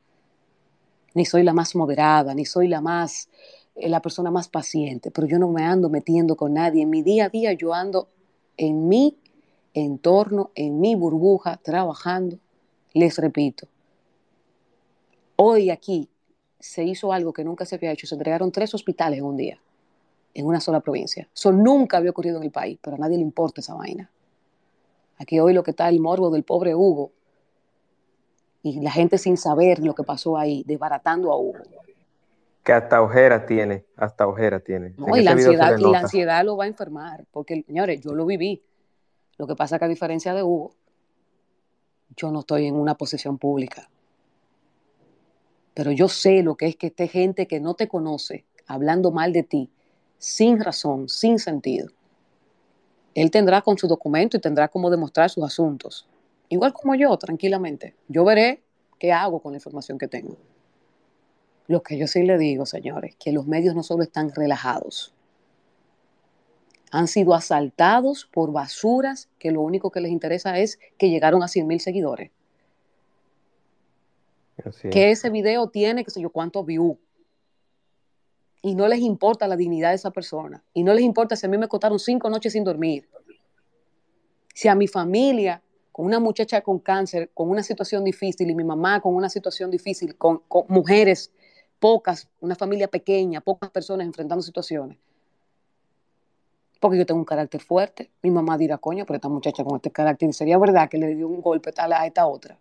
ni soy la más moderada, ni soy la más, eh, la persona más paciente, pero yo no me ando metiendo con nadie. En mi día a día yo ando en mi entorno, en mi burbuja, trabajando. Les repito, hoy aquí se hizo algo que nunca se había hecho. Se entregaron tres hospitales en un día, en una sola provincia. Eso nunca había ocurrido en el país, pero a nadie le importa esa vaina. Aquí hoy lo que está el morbo del pobre Hugo y la gente sin saber lo que pasó ahí, desbaratando a Hugo. Que hasta ojera tiene, hasta ojera tiene. y, la ansiedad, y la ansiedad lo va a enfermar, porque, señores, yo lo viví. Lo que pasa es que a diferencia de Hugo, yo no estoy en una posición pública. Pero yo sé lo que es que esté gente que no te conoce hablando mal de ti, sin razón, sin sentido. Él tendrá con su documento y tendrá cómo demostrar sus asuntos. Igual como yo, tranquilamente. Yo veré qué hago con la información que tengo. Lo que yo sí le digo, señores, que los medios no solo están relajados, han sido asaltados por basuras que lo único que les interesa es que llegaron a 100 mil seguidores. Que ese video tiene, qué sé yo, cuántos views. Y no les importa la dignidad de esa persona. Y no les importa si a mí me costaron cinco noches sin dormir. Si a mi familia, con una muchacha con cáncer, con una situación difícil, y mi mamá con una situación difícil, con mujeres pocas, una familia pequeña, pocas personas enfrentando situaciones, porque yo tengo un carácter fuerte. Mi mamá dirá, coño, pero esta muchacha con este carácter, sería verdad que le dio un golpe tal a esta otra.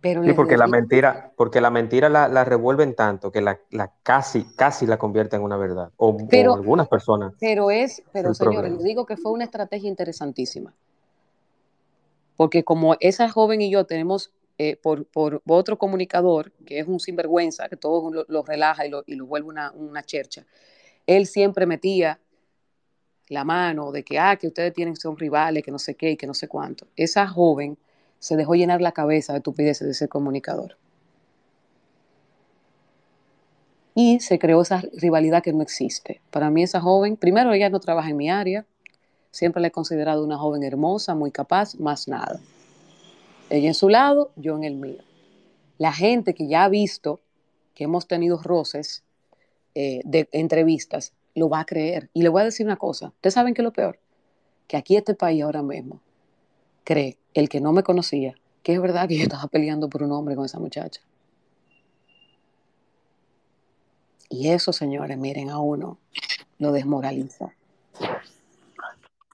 Pero sí, porque la mentira, porque la mentira la, revuelven tanto que la, casi, casi la convierte en una verdad. O, algunas personas. Pero es, pero señores, les digo que fue una estrategia interesantísima. Porque como esa joven y yo tenemos eh, por, otro comunicador, que es un sinvergüenza, que todo lo, relaja y lo, y lo vuelve una, una, chercha, él siempre metía la mano de que, ah, que ustedes tienen, son rivales, que no sé qué y que no sé cuánto. Esa joven se dejó llenar la cabeza de estupideces de ese comunicador. Y se creó esa rivalidad que no existe. Para mí esa joven, primero ella no trabaja en mi área, siempre la he considerado una joven hermosa, muy capaz, más nada. Ella en su lado, yo en el mío. La gente que ya ha visto que hemos tenido roces eh, de entrevistas, lo va a creer. Y le voy a decir una cosa, ustedes saben que es lo peor, que aquí este país ahora mismo cree, el que no me conocía, que es verdad que yo estaba peleando por un hombre con esa muchacha. Y eso, señores, miren a uno, lo desmoraliza.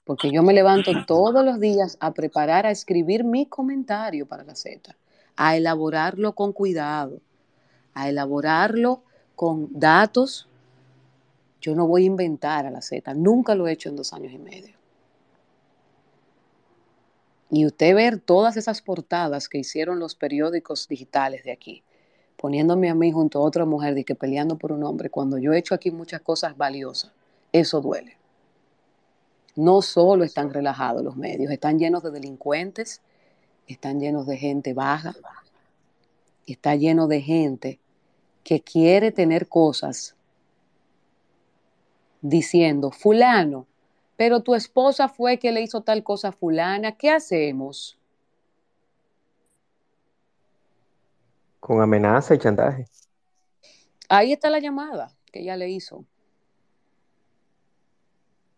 Porque yo me levanto todos los días a preparar, a escribir mi comentario para la Z, a elaborarlo con cuidado, a elaborarlo con datos. Yo no voy a inventar a la Z, nunca lo he hecho en dos años y medio. Y usted ver todas esas portadas que hicieron los periódicos digitales de aquí, poniéndome a mí junto a otra mujer de que peleando por un hombre, cuando yo he hecho aquí muchas cosas valiosas, eso duele. No solo están relajados los medios, están llenos de delincuentes, están llenos de gente baja, está lleno de gente que quiere tener cosas diciendo, fulano, pero tu esposa fue que le hizo tal cosa a fulana, ¿qué hacemos? Con amenaza y chantaje. Ahí está la llamada que ella le hizo.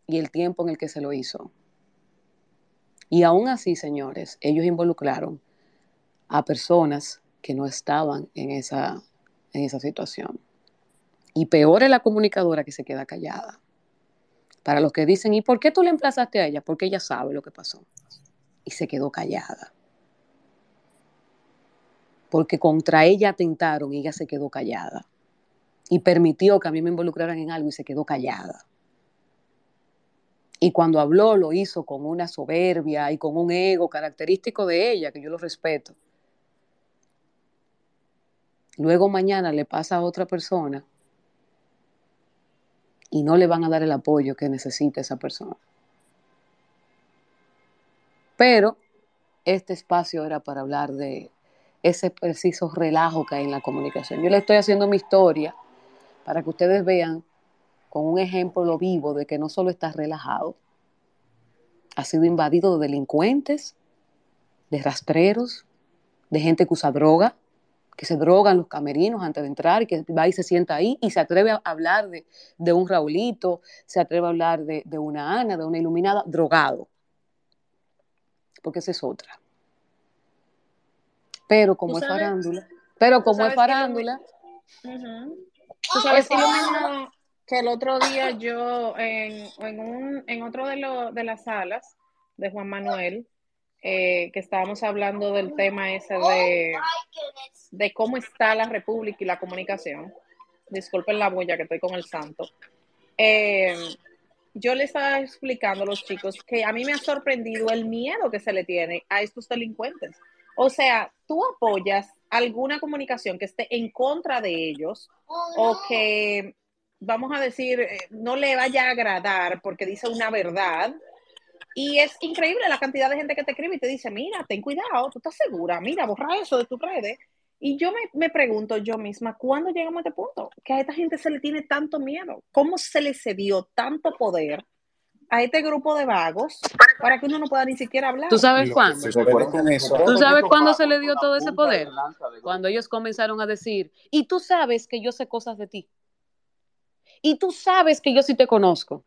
y el tiempo en el que se lo hizo. Y aún así, señores, ellos involucraron a personas que no estaban en esa, en esa situación. Y peor es la comunicadora que se queda callada. Para los que dicen, ¿y por qué tú le emplazaste a ella? Porque ella sabe lo que pasó. Y se quedó callada. Porque contra ella atentaron y ella se quedó callada. Y permitió que a mí me involucraran en algo y se quedó callada. Y cuando habló lo hizo con una soberbia y con un ego característico de ella, que yo lo respeto. Luego mañana le pasa a otra persona y no le van a dar el apoyo que necesita esa persona. Pero este espacio era para hablar de ese preciso relajo que hay en la comunicación. Yo le estoy haciendo mi historia para que ustedes vean con un ejemplo vivo de que no solo está relajado, ha sido invadido de delincuentes, de rastreros, de gente que usa droga, que se drogan los camerinos antes de entrar y que va y se sienta ahí y se atreve a hablar de, un Raulito, se atreve a hablar de, una Ana, de una iluminada, drogado. Porque esa es otra. Pero como es farándula, pero como es farándula. Tú sabes que el otro día yo en, en, un, en otro de, de las salas de Juan Manuel, eh, que estábamos hablando del tema ese de, de cómo está la República y la comunicación. Disculpen la bulla que estoy con el santo. Eh, yo le estaba explicando a los chicos que a mí me ha sorprendido el miedo que se le tiene a estos delincuentes. O sea, tú apoyas alguna comunicación que esté en contra de ellos o que, vamos a decir, eh, no le vaya a agradar porque dice una verdad y es increíble la cantidad de gente que te escribe y te dice, mira, ten cuidado, tú estás segura, mira, borra eso de tus redes. Y yo me, pregunto yo misma, ¿cuándo llegamos a este punto? Que a esta gente se le tiene tanto miedo. ¿Cómo se le cedió tanto poder a este grupo de vagos para que uno no pueda ni siquiera hablar? ¿Tú sabes cuándo? ¿Tú sabes cuándo se le dio todo ese poder? Cuando ellos comenzaron a decir, y tú sabes que yo sé cosas de ti. Y tú sabes que yo sí te conozco.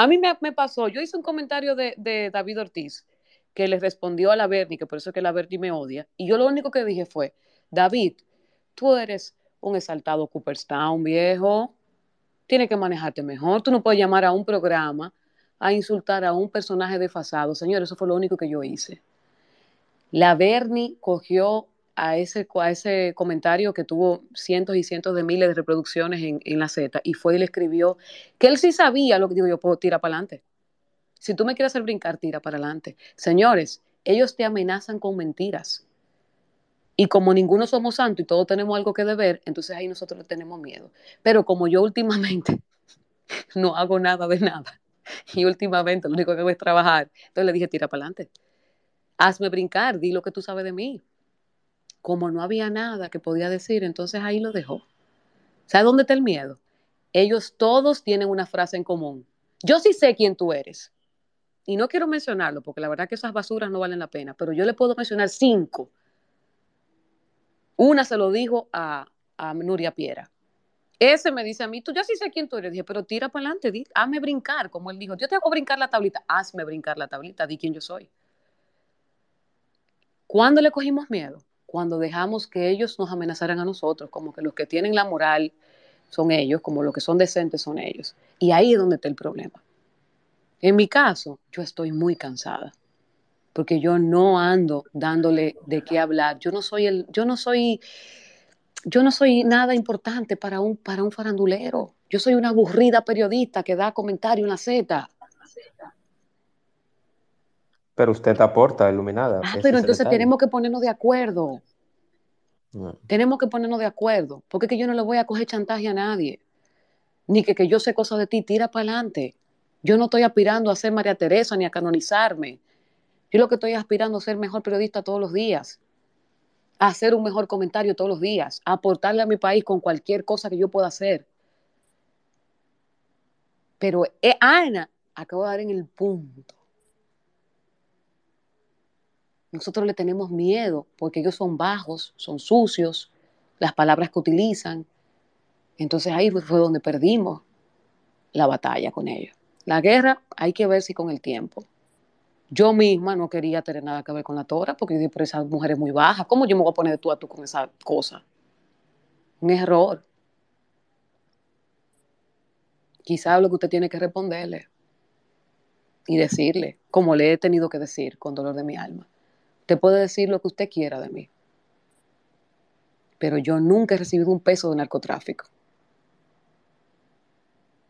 A mí me, pasó, yo hice un comentario de, David Ortiz que le respondió a la Bernie, que por eso es que la Bernie me odia, y yo lo único que dije fue, David, tú eres un exaltado Cooperstown, viejo, tienes que manejarte mejor, tú no puedes llamar a un programa a insultar a un personaje desfasado. Señor, eso fue lo único que yo hice. La Bernie cogió a ese, a ese comentario que tuvo cientos y cientos de miles de reproducciones en, la Z y fue y le escribió que él sí sabía lo que digo yo, puedo tirar para adelante. Si tú me quieres hacer brincar, tira para adelante. Señores, ellos te amenazan con mentiras. Y como ninguno somos santos y todos tenemos algo que deber, entonces ahí nosotros le tenemos miedo. Pero como yo últimamente no hago nada de nada, y últimamente lo único que hago es trabajar, entonces le dije, tira para adelante. Hazme brincar, di lo que tú sabes de mí como no había nada que podía decir, entonces ahí lo dejó. ¿Sabes dónde está el miedo? Ellos todos tienen una frase en común. Yo sí sé quién tú eres. Y no quiero mencionarlo porque la verdad que esas basuras no valen la pena, pero yo le puedo mencionar cinco. Una se lo dijo a, a Nuria Piera. Ese me dice a mí, tú yo sí sé quién tú eres. Dije, pero tira para adelante, hazme brincar, como él dijo. Yo te hago brincar la tablita, hazme brincar la tablita, di quién yo soy. ¿Cuándo le cogimos miedo? Cuando dejamos que ellos nos amenazaran a nosotros, como que los que tienen la moral son ellos, como los que son decentes son ellos. Y ahí es donde está el problema. En mi caso, yo estoy muy cansada, porque yo no ando dándole de qué hablar. Yo no soy el, yo no soy, yo no soy nada importante para un, para un farandulero. Yo soy una aburrida periodista que da comentario en la Z. Pero usted aporta, iluminada. Ah, pero entonces tenemos que ponernos de acuerdo. Tenemos que ponernos de acuerdo. Porque es que yo no le voy a coger chantaje a nadie. Ni que, que yo sé cosas de ti, tira para adelante. Yo no estoy aspirando a ser María Teresa ni a canonizarme. Yo lo que estoy aspirando a ser mejor periodista todos los días. A hacer un mejor comentario todos los días. A aportarle a mi país con cualquier cosa que yo pueda hacer. Pero eh, Ana acabo de dar en el punto nosotros le tenemos miedo porque ellos son bajos, son sucios, las palabras que utilizan. Entonces ahí fue donde perdimos la batalla con ellos. La guerra hay que ver si con el tiempo. Yo misma no quería tener nada que ver con la Tora porque yo por esa mujer es muy baja. ¿Cómo yo me voy a poner de tú a tú con esa cosa? Un error. Quizás lo que usted tiene que responderle y decirle, como le he tenido que decir con dolor de mi alma. Usted puede decir lo que usted quiera de mí, pero yo nunca he recibido un peso de narcotráfico.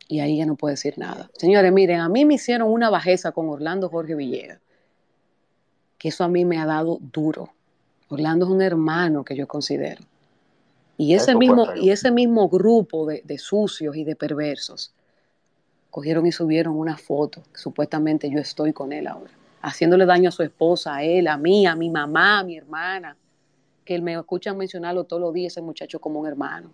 Y ahí ya no puede decir nada. Señores, miren, a mí me hicieron una bajeza con Orlando Jorge Villegas, que eso a mí me ha dado duro. Orlando es un hermano que yo considero. Y ese, mismo, y ese mismo grupo de, de sucios y de perversos cogieron y subieron una foto, supuestamente yo estoy con él ahora, haciéndole daño a su esposa, a él, a mí, a mi mamá, a mi hermana que me escuchan mencionarlo todos los días ese muchacho como un hermano.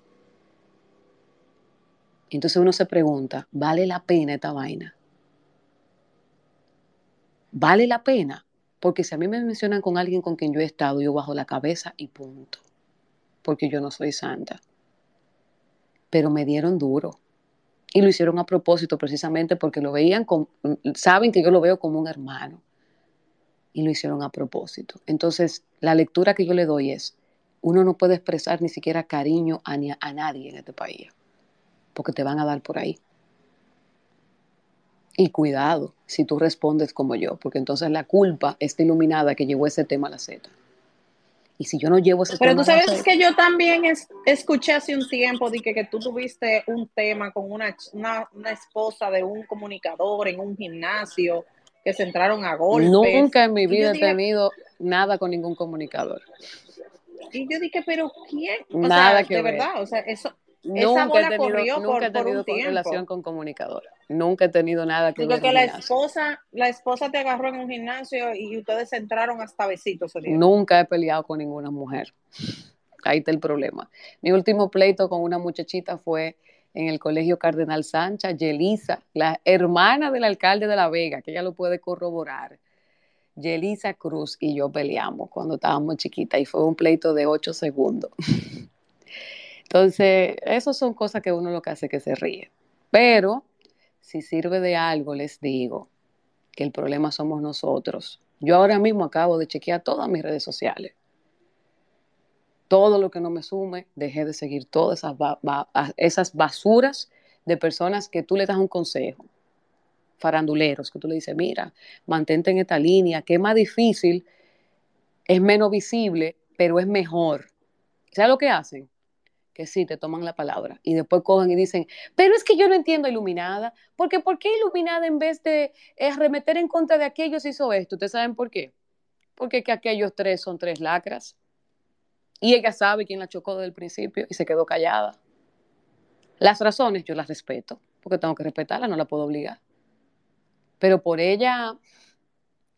Entonces uno se pregunta, ¿vale la pena esta vaina? ¿Vale la pena? Porque si a mí me mencionan con alguien con quien yo he estado, yo bajo la cabeza y punto. Porque yo no soy santa. Pero me dieron duro. Y lo hicieron a propósito precisamente porque lo veían, con, saben que yo lo veo como un hermano y lo hicieron a propósito. Entonces, la lectura que yo le doy es, uno no puede expresar ni siquiera cariño a, a nadie en este país, porque te van a dar por ahí. Y cuidado si tú respondes como yo, porque entonces la culpa está iluminada que llevó ese tema a la Z. Y si yo no llevo ese Pero tema tú sabes que yo también escuché hace un tiempo de que, que, tú tuviste un tema con una, una, una esposa de un comunicador en un gimnasio que se entraron a golpes. Nunca en mi vida he tenido nada con ningún comunicador. Y yo dije, pero ¿quién? nada que de ver. verdad, o sea, eso, nunca he tenido, nunca he tenido relación con comunicador. Nunca he tenido nada que ver. que la esposa, la esposa te agarró en un gimnasio y ustedes entraron hasta besitos. Nunca he peleado con ninguna mujer. Ahí está el problema. Mi último pleito con una muchachita fue en el Colegio Cardenal Sancha, Yelisa, la hermana del alcalde de La Vega, que ella lo puede corroborar. Yelisa Cruz y yo peleamos cuando estábamos chiquitas y fue un pleito de ocho segundos. Entonces, esas son cosas que uno lo que hace que se ríe. Pero, si sirve de algo, les digo que el problema somos nosotros. Yo ahora mismo acabo de chequear todas mis redes sociales todo lo que no me sume, dejé de seguir todas esas, esas basuras de personas que tú le das un consejo, faranduleros, que tú le dices, mira, mantente en esta línea, que es más difícil, es menos visible, pero es mejor. ¿Sabes lo que hacen? Que sí, te toman la palabra y después cogen y dicen, pero es que yo no entiendo Iluminada, porque ¿por qué Iluminada en vez de arremeter en contra de aquellos hizo esto? ¿Ustedes saben por qué? Porque que aquellos tres son tres lacras y ella sabe quién la chocó desde el principio y se quedó callada. Las razones yo las respeto, porque tengo que respetarlas, no la puedo obligar. Pero por ella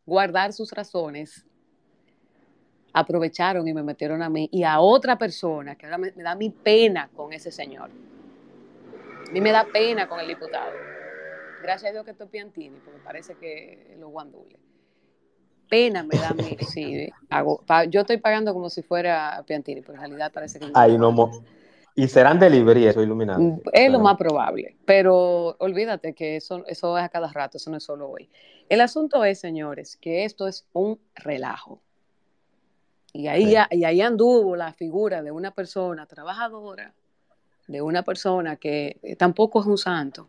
guardar sus razones, aprovecharon y me metieron a mí y a otra persona, que ahora me, da mi pena con ese señor. A mí me da pena con el diputado. Gracias a Dios que estoy Piantini, porque parece que lo guandule pena me da a mí. Sí, hago, yo estoy pagando como si fuera Piantini, pero en realidad parece que... Ahí no, y serán de librería eso iluminado. Mm, es lo más probable, pero olvídate que eso, eso es a cada rato, eso no es solo hoy. El asunto es, señores, que esto es un relajo. Y ahí, y ahí anduvo la figura de una persona trabajadora, de una persona que eh, tampoco es un santo,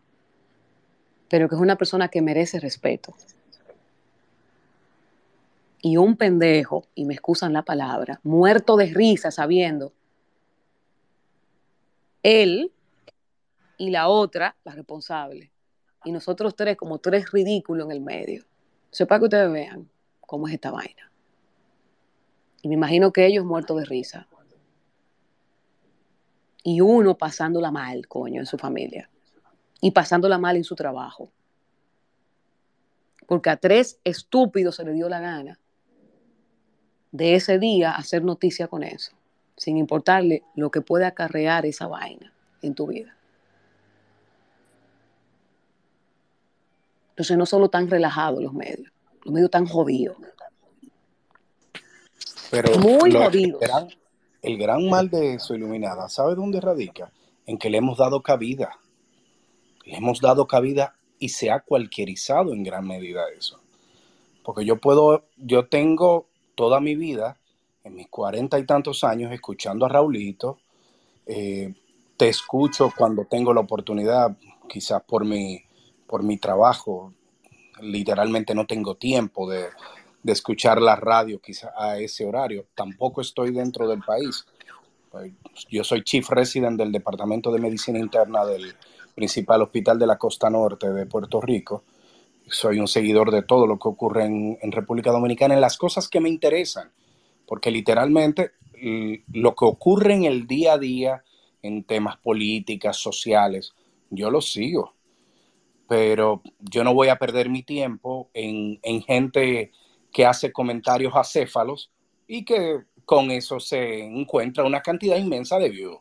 pero que es una persona que merece respeto y un pendejo, y me excusan la palabra, muerto de risa sabiendo, él y la otra, la responsable, y nosotros tres como tres ridículos en el medio. Sepa que ustedes vean cómo es esta vaina. Y me imagino que ellos muertos de risa. Y uno pasándola mal, coño, en su familia. Y pasándola mal en su trabajo. Porque a tres estúpidos se le dio la gana de ese día hacer noticia con eso, sin importarle lo que puede acarrear esa vaina en tu vida. Entonces no solo tan relajados los medios, los medios tan jodidos. Pero muy jodidos. El gran, mal de eso, Iluminada, ¿sabe dónde radica? En que le hemos dado cabida. Le hemos dado cabida y se ha cualquierizado en gran medida eso. Porque yo puedo, yo tengo toda mi vida, en mis cuarenta y tantos años, escuchando a Raulito. Eh, te escucho cuando tengo la oportunidad, quizás por mi, por mi trabajo. Literalmente no tengo tiempo de, de escuchar la radio quizás a ese horario. Tampoco estoy dentro del país. Pues, yo soy chief resident del Departamento de Medicina Interna del principal hospital de la costa norte de Puerto Rico. Soy un seguidor de todo lo que ocurre en, República Dominicana, en las cosas que me interesan, porque literalmente lo que ocurre en el día a día, en temas políticas, sociales, yo lo sigo. Pero yo no voy a perder mi tiempo en, en gente que hace comentarios acéfalos y que con eso se encuentra una cantidad inmensa de views.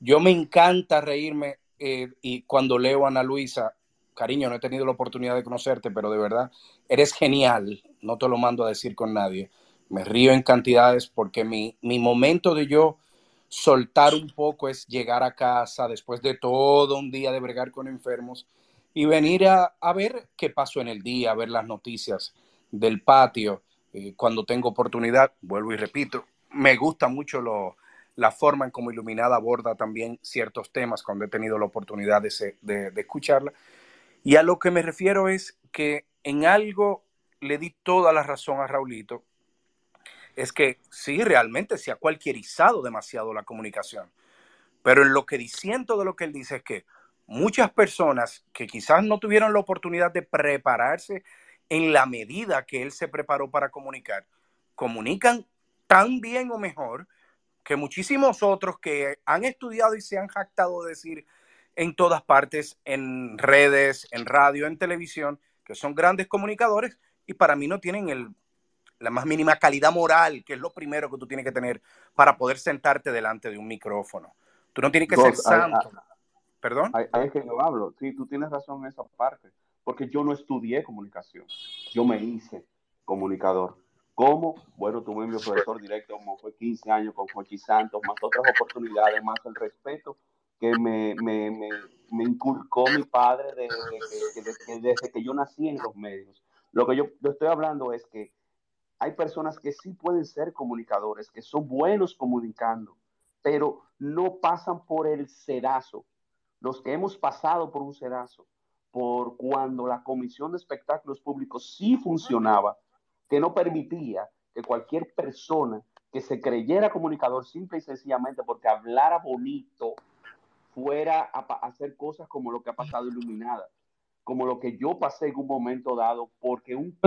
Yo me encanta reírme eh, y cuando leo a Ana Luisa, cariño, no he tenido la oportunidad de conocerte, pero de verdad, eres genial, no te lo mando a decir con nadie. Me río en cantidades porque mi, mi momento de yo soltar un poco es llegar a casa después de todo un día de bregar con enfermos y venir a, a ver qué pasó en el día, a ver las noticias del patio. Eh, cuando tengo oportunidad, vuelvo y repito, me gusta mucho lo, la forma en cómo Iluminada aborda también ciertos temas cuando he tenido la oportunidad de, de, escucharla. Y a lo que me refiero es que en algo le di toda la razón a Raulito, es que sí, realmente se ha cualquierizado demasiado la comunicación. Pero en lo que disiento de lo que él dice es que muchas personas que quizás no tuvieron la oportunidad de prepararse en la medida que él se preparó para comunicar, comunican tan bien o mejor que muchísimos otros que han estudiado y se han jactado de decir en todas partes, en redes, en radio, en televisión, que son grandes comunicadores y para mí no tienen el, la más mínima calidad moral, que es lo primero que tú tienes que tener para poder sentarte delante de un micrófono. Tú no tienes que ser santo. ¿Perdón? Ahí es que yo hablo. Sí, tú tienes razón en esa parte, porque yo no estudié comunicación, yo me hice comunicador. ¿Cómo? Bueno, tuve mi profesor directo, como fue 15 años con Jochi Santos, más otras oportunidades, más el respeto que me, me, me, inculcó mi padre desde, que yo nací en los medios. Lo que yo, yo estoy hablando es que hay personas que sí pueden ser comunicadores, que son buenos comunicando, pero no pasan por el sedazo. Los que hemos pasado por un sedazo, por cuando la Comisión de Espectáculos Públicos sí funcionaba, que no permitía que cualquier persona que se creyera comunicador simple y sencillamente porque hablara bonito fuera a, hacer cosas como lo que ha pasado iluminada, como lo que yo pasé en un momento dado, porque un,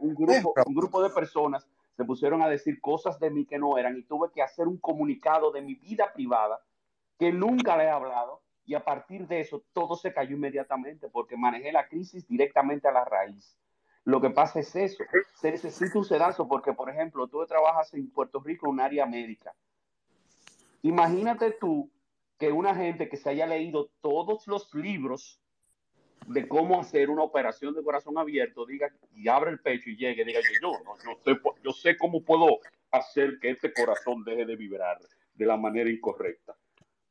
un, grupo, un grupo de personas se pusieron a decir cosas de mí que no eran y tuve que hacer un comunicado de mi vida privada que nunca le he hablado y a partir de eso todo se cayó inmediatamente porque manejé la crisis directamente a la raíz. Lo que pasa es eso, se necesita un sedazo porque, por ejemplo, tú trabajas en Puerto Rico en un área médica. Imagínate tú que una gente que se haya leído todos los libros de cómo hacer una operación de corazón abierto, diga y abre el pecho y llegue, diga yo, yo, sé, yo sé cómo puedo hacer que este corazón deje de vibrar de la manera incorrecta.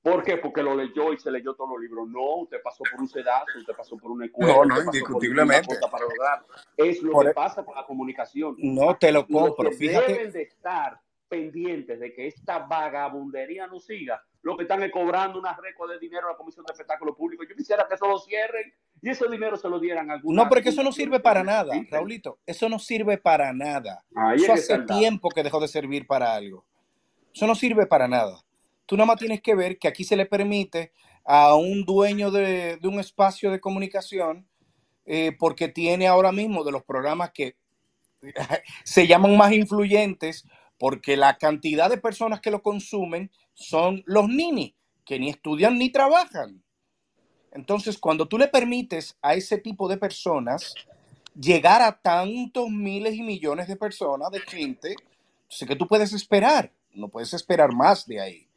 ¿Por qué? Porque lo leyó y se leyó todos los libros. No, usted pasó por un sedazo, usted pasó por una escuela. No, no, indiscutiblemente. Para lograr. Es lo que e- pasa con la comunicación. No te lo compro. Los que Deben de estar pendientes de que esta vagabundería no siga. Lo que están es cobrando una récord de dinero a la Comisión de Espectáculos Públicos. Yo quisiera que eso lo cierren y ese dinero se lo dieran a algún. No, porque eso no sirve para nada, Raulito. Eso no sirve para nada. eso hace tiempo que dejó de servir para algo. Eso no sirve para nada. Tú nada más tienes que ver que aquí se le permite a un dueño de, un espacio de comunicación, eh, porque tiene ahora mismo de los programas que se llaman más influyentes, porque la cantidad de personas que lo consumen son los nini, que ni estudian ni trabajan. Entonces, cuando tú le permites a ese tipo de personas llegar a tantos miles y millones de personas, de gente, sé que tú puedes esperar, no puedes esperar más de ahí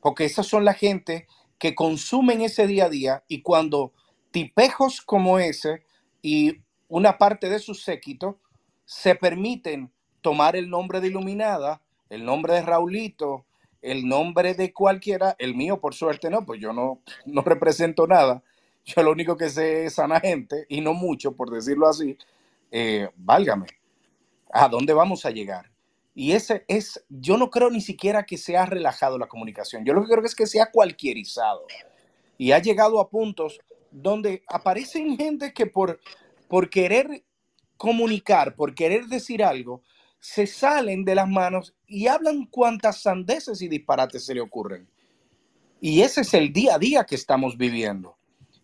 porque esas son la gente que consumen ese día a día y cuando tipejos como ese y una parte de su séquito se permiten tomar el nombre de Iluminada, el nombre de Raulito, el nombre de cualquiera, el mío por suerte no, pues yo no, no represento nada. yo lo único que sé es sana gente, y no mucho, por decirlo así, eh, válgame, ¿a dónde vamos a llegar? Y ese es, yo no creo ni siquiera que sea relajado la comunicación, yo lo que creo es que sea cualquierizado. Y ha llegado a puntos donde aparecen gente que por, por querer comunicar, por querer decir algo, se salen de las manos y hablan cuantas sandeces y disparates se le ocurren. Y ese es el día a día que estamos viviendo.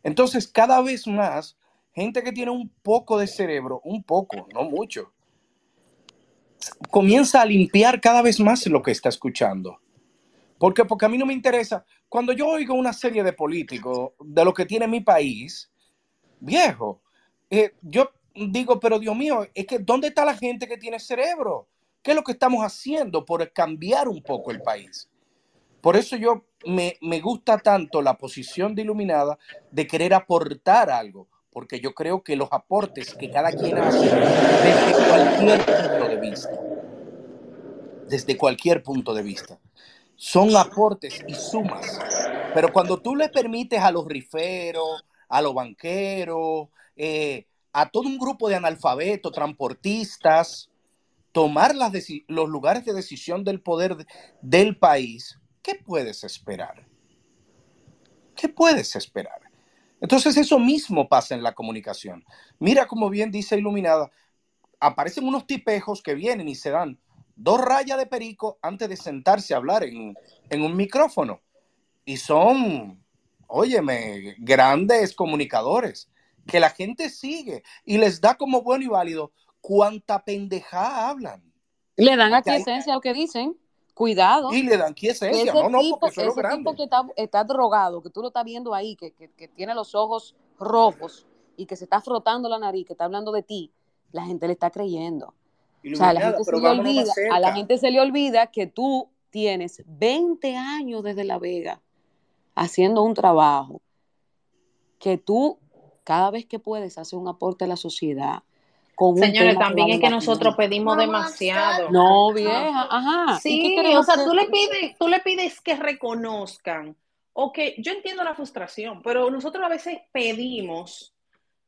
Entonces, cada vez más, gente que tiene un poco de cerebro, un poco, no mucho, comienza a limpiar cada vez más lo que está escuchando. ¿Por qué? Porque a mí no me interesa. Cuando yo oigo una serie de políticos de lo que tiene mi país, viejo, eh, yo digo, pero Dios mío, es que ¿dónde está la gente que tiene cerebro? ¿Qué es lo que estamos haciendo por cambiar un poco el país? Por eso yo me, gusta tanto la posición de Iluminada de querer aportar algo, porque yo creo que los aportes que cada quien hace desde cualquier punto de vista, desde cualquier punto de vista, son aportes y sumas. Pero cuando tú le permites a los riferos, a los banqueros, eh, a todo un grupo de analfabetos, transportistas, tomar los lugares de decisión del poder del país, ¿qué puedes esperar? ¿Qué puedes esperar? Entonces eso mismo pasa en la comunicación. Mira como bien dice Iluminada, aparecen unos tipejos que vienen y se dan dos rayas de perico antes de sentarse a hablar en, en un micrófono. Y son, óyeme, grandes comunicadores que la gente sigue y les da como bueno y válido cuánta pendejada hablan. Le dan aquí esencia a lo que dicen. Cuidado. Y le dan esencia. No, no, porque eso es grande. tipo que está, drogado, que tú lo estás viendo ahí, que, tiene los ojos rojos y que se está frotando la nariz, que está hablando de ti, la gente le está creyendo. O sea, a la, gente se le olvida, a la gente se le olvida que tú tienes 20 años desde La Vega haciendo un trabajo, que tú cada vez que puedes hacer un aporte a la sociedad. Con Señores, también es que nosotros pedimos demasiado. No, vieja, ajá. Sí, o sea, tú le, pides, tú le pides que reconozcan, o que yo entiendo la frustración, pero nosotros a veces pedimos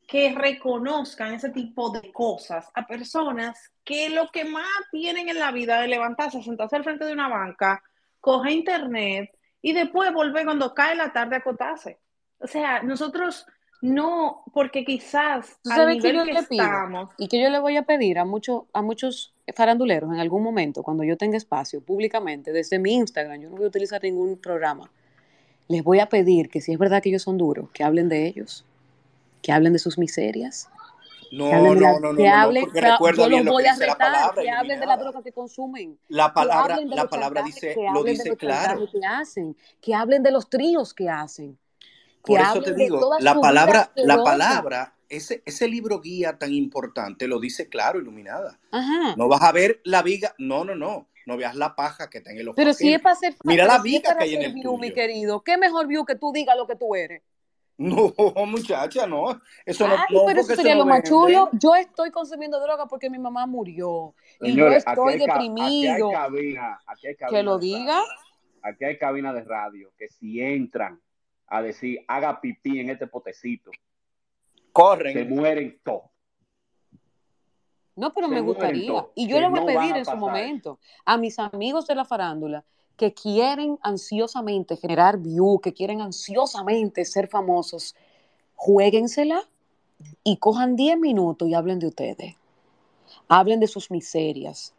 que reconozcan ese tipo de cosas a personas que lo que más tienen en la vida es levantarse, sentarse al frente de una banca, coger internet y después volver cuando cae la tarde a acotarse. O sea, nosotros no, porque quizás al nivel que, estamos... y que yo le voy a pedir a, mucho, a muchos faranduleros en algún momento, cuando yo tenga espacio públicamente, desde mi Instagram, yo no voy a utilizar ningún programa, les voy a pedir que si es verdad que ellos son duros, que hablen de ellos, que hablen de sus miserias. No, no, no, no, que hablen, porque yo los voy a retar, que hablen de la droga que consumen. La palabra, la palabra dice, lo dice claro. Que hacen, que hablen de los tríos que hacen por eso te digo, la palabra, la palabra, ese, ese libro guía tan importante lo dice claro, iluminada. No vas a ver la viga, no, no, no. No veas la paja que está en el ojo. Pero si es para ser Mira la viga que hay en el view, mi querido. ¿Qué mejor view que tú digas lo que tú eres? No, muchacha, no. Eso no, pero eso sería lo más chulo. Yo estoy consumiendo droga porque mi mamá murió. y yo estoy deprimido. que lo diga. Aquí hay cabina de radio que si entran a decir, haga pipí en este potecito. Corren. Se mueren todos. No, pero me gustaría. Y yo le voy a pedir en su momento a mis amigos de la farándula que quieren ansiosamente generar view, que quieren ansiosamente ser famosos, jueguensela y cojan 10 minutos y hablen de ustedes. Hablen de sus miserias,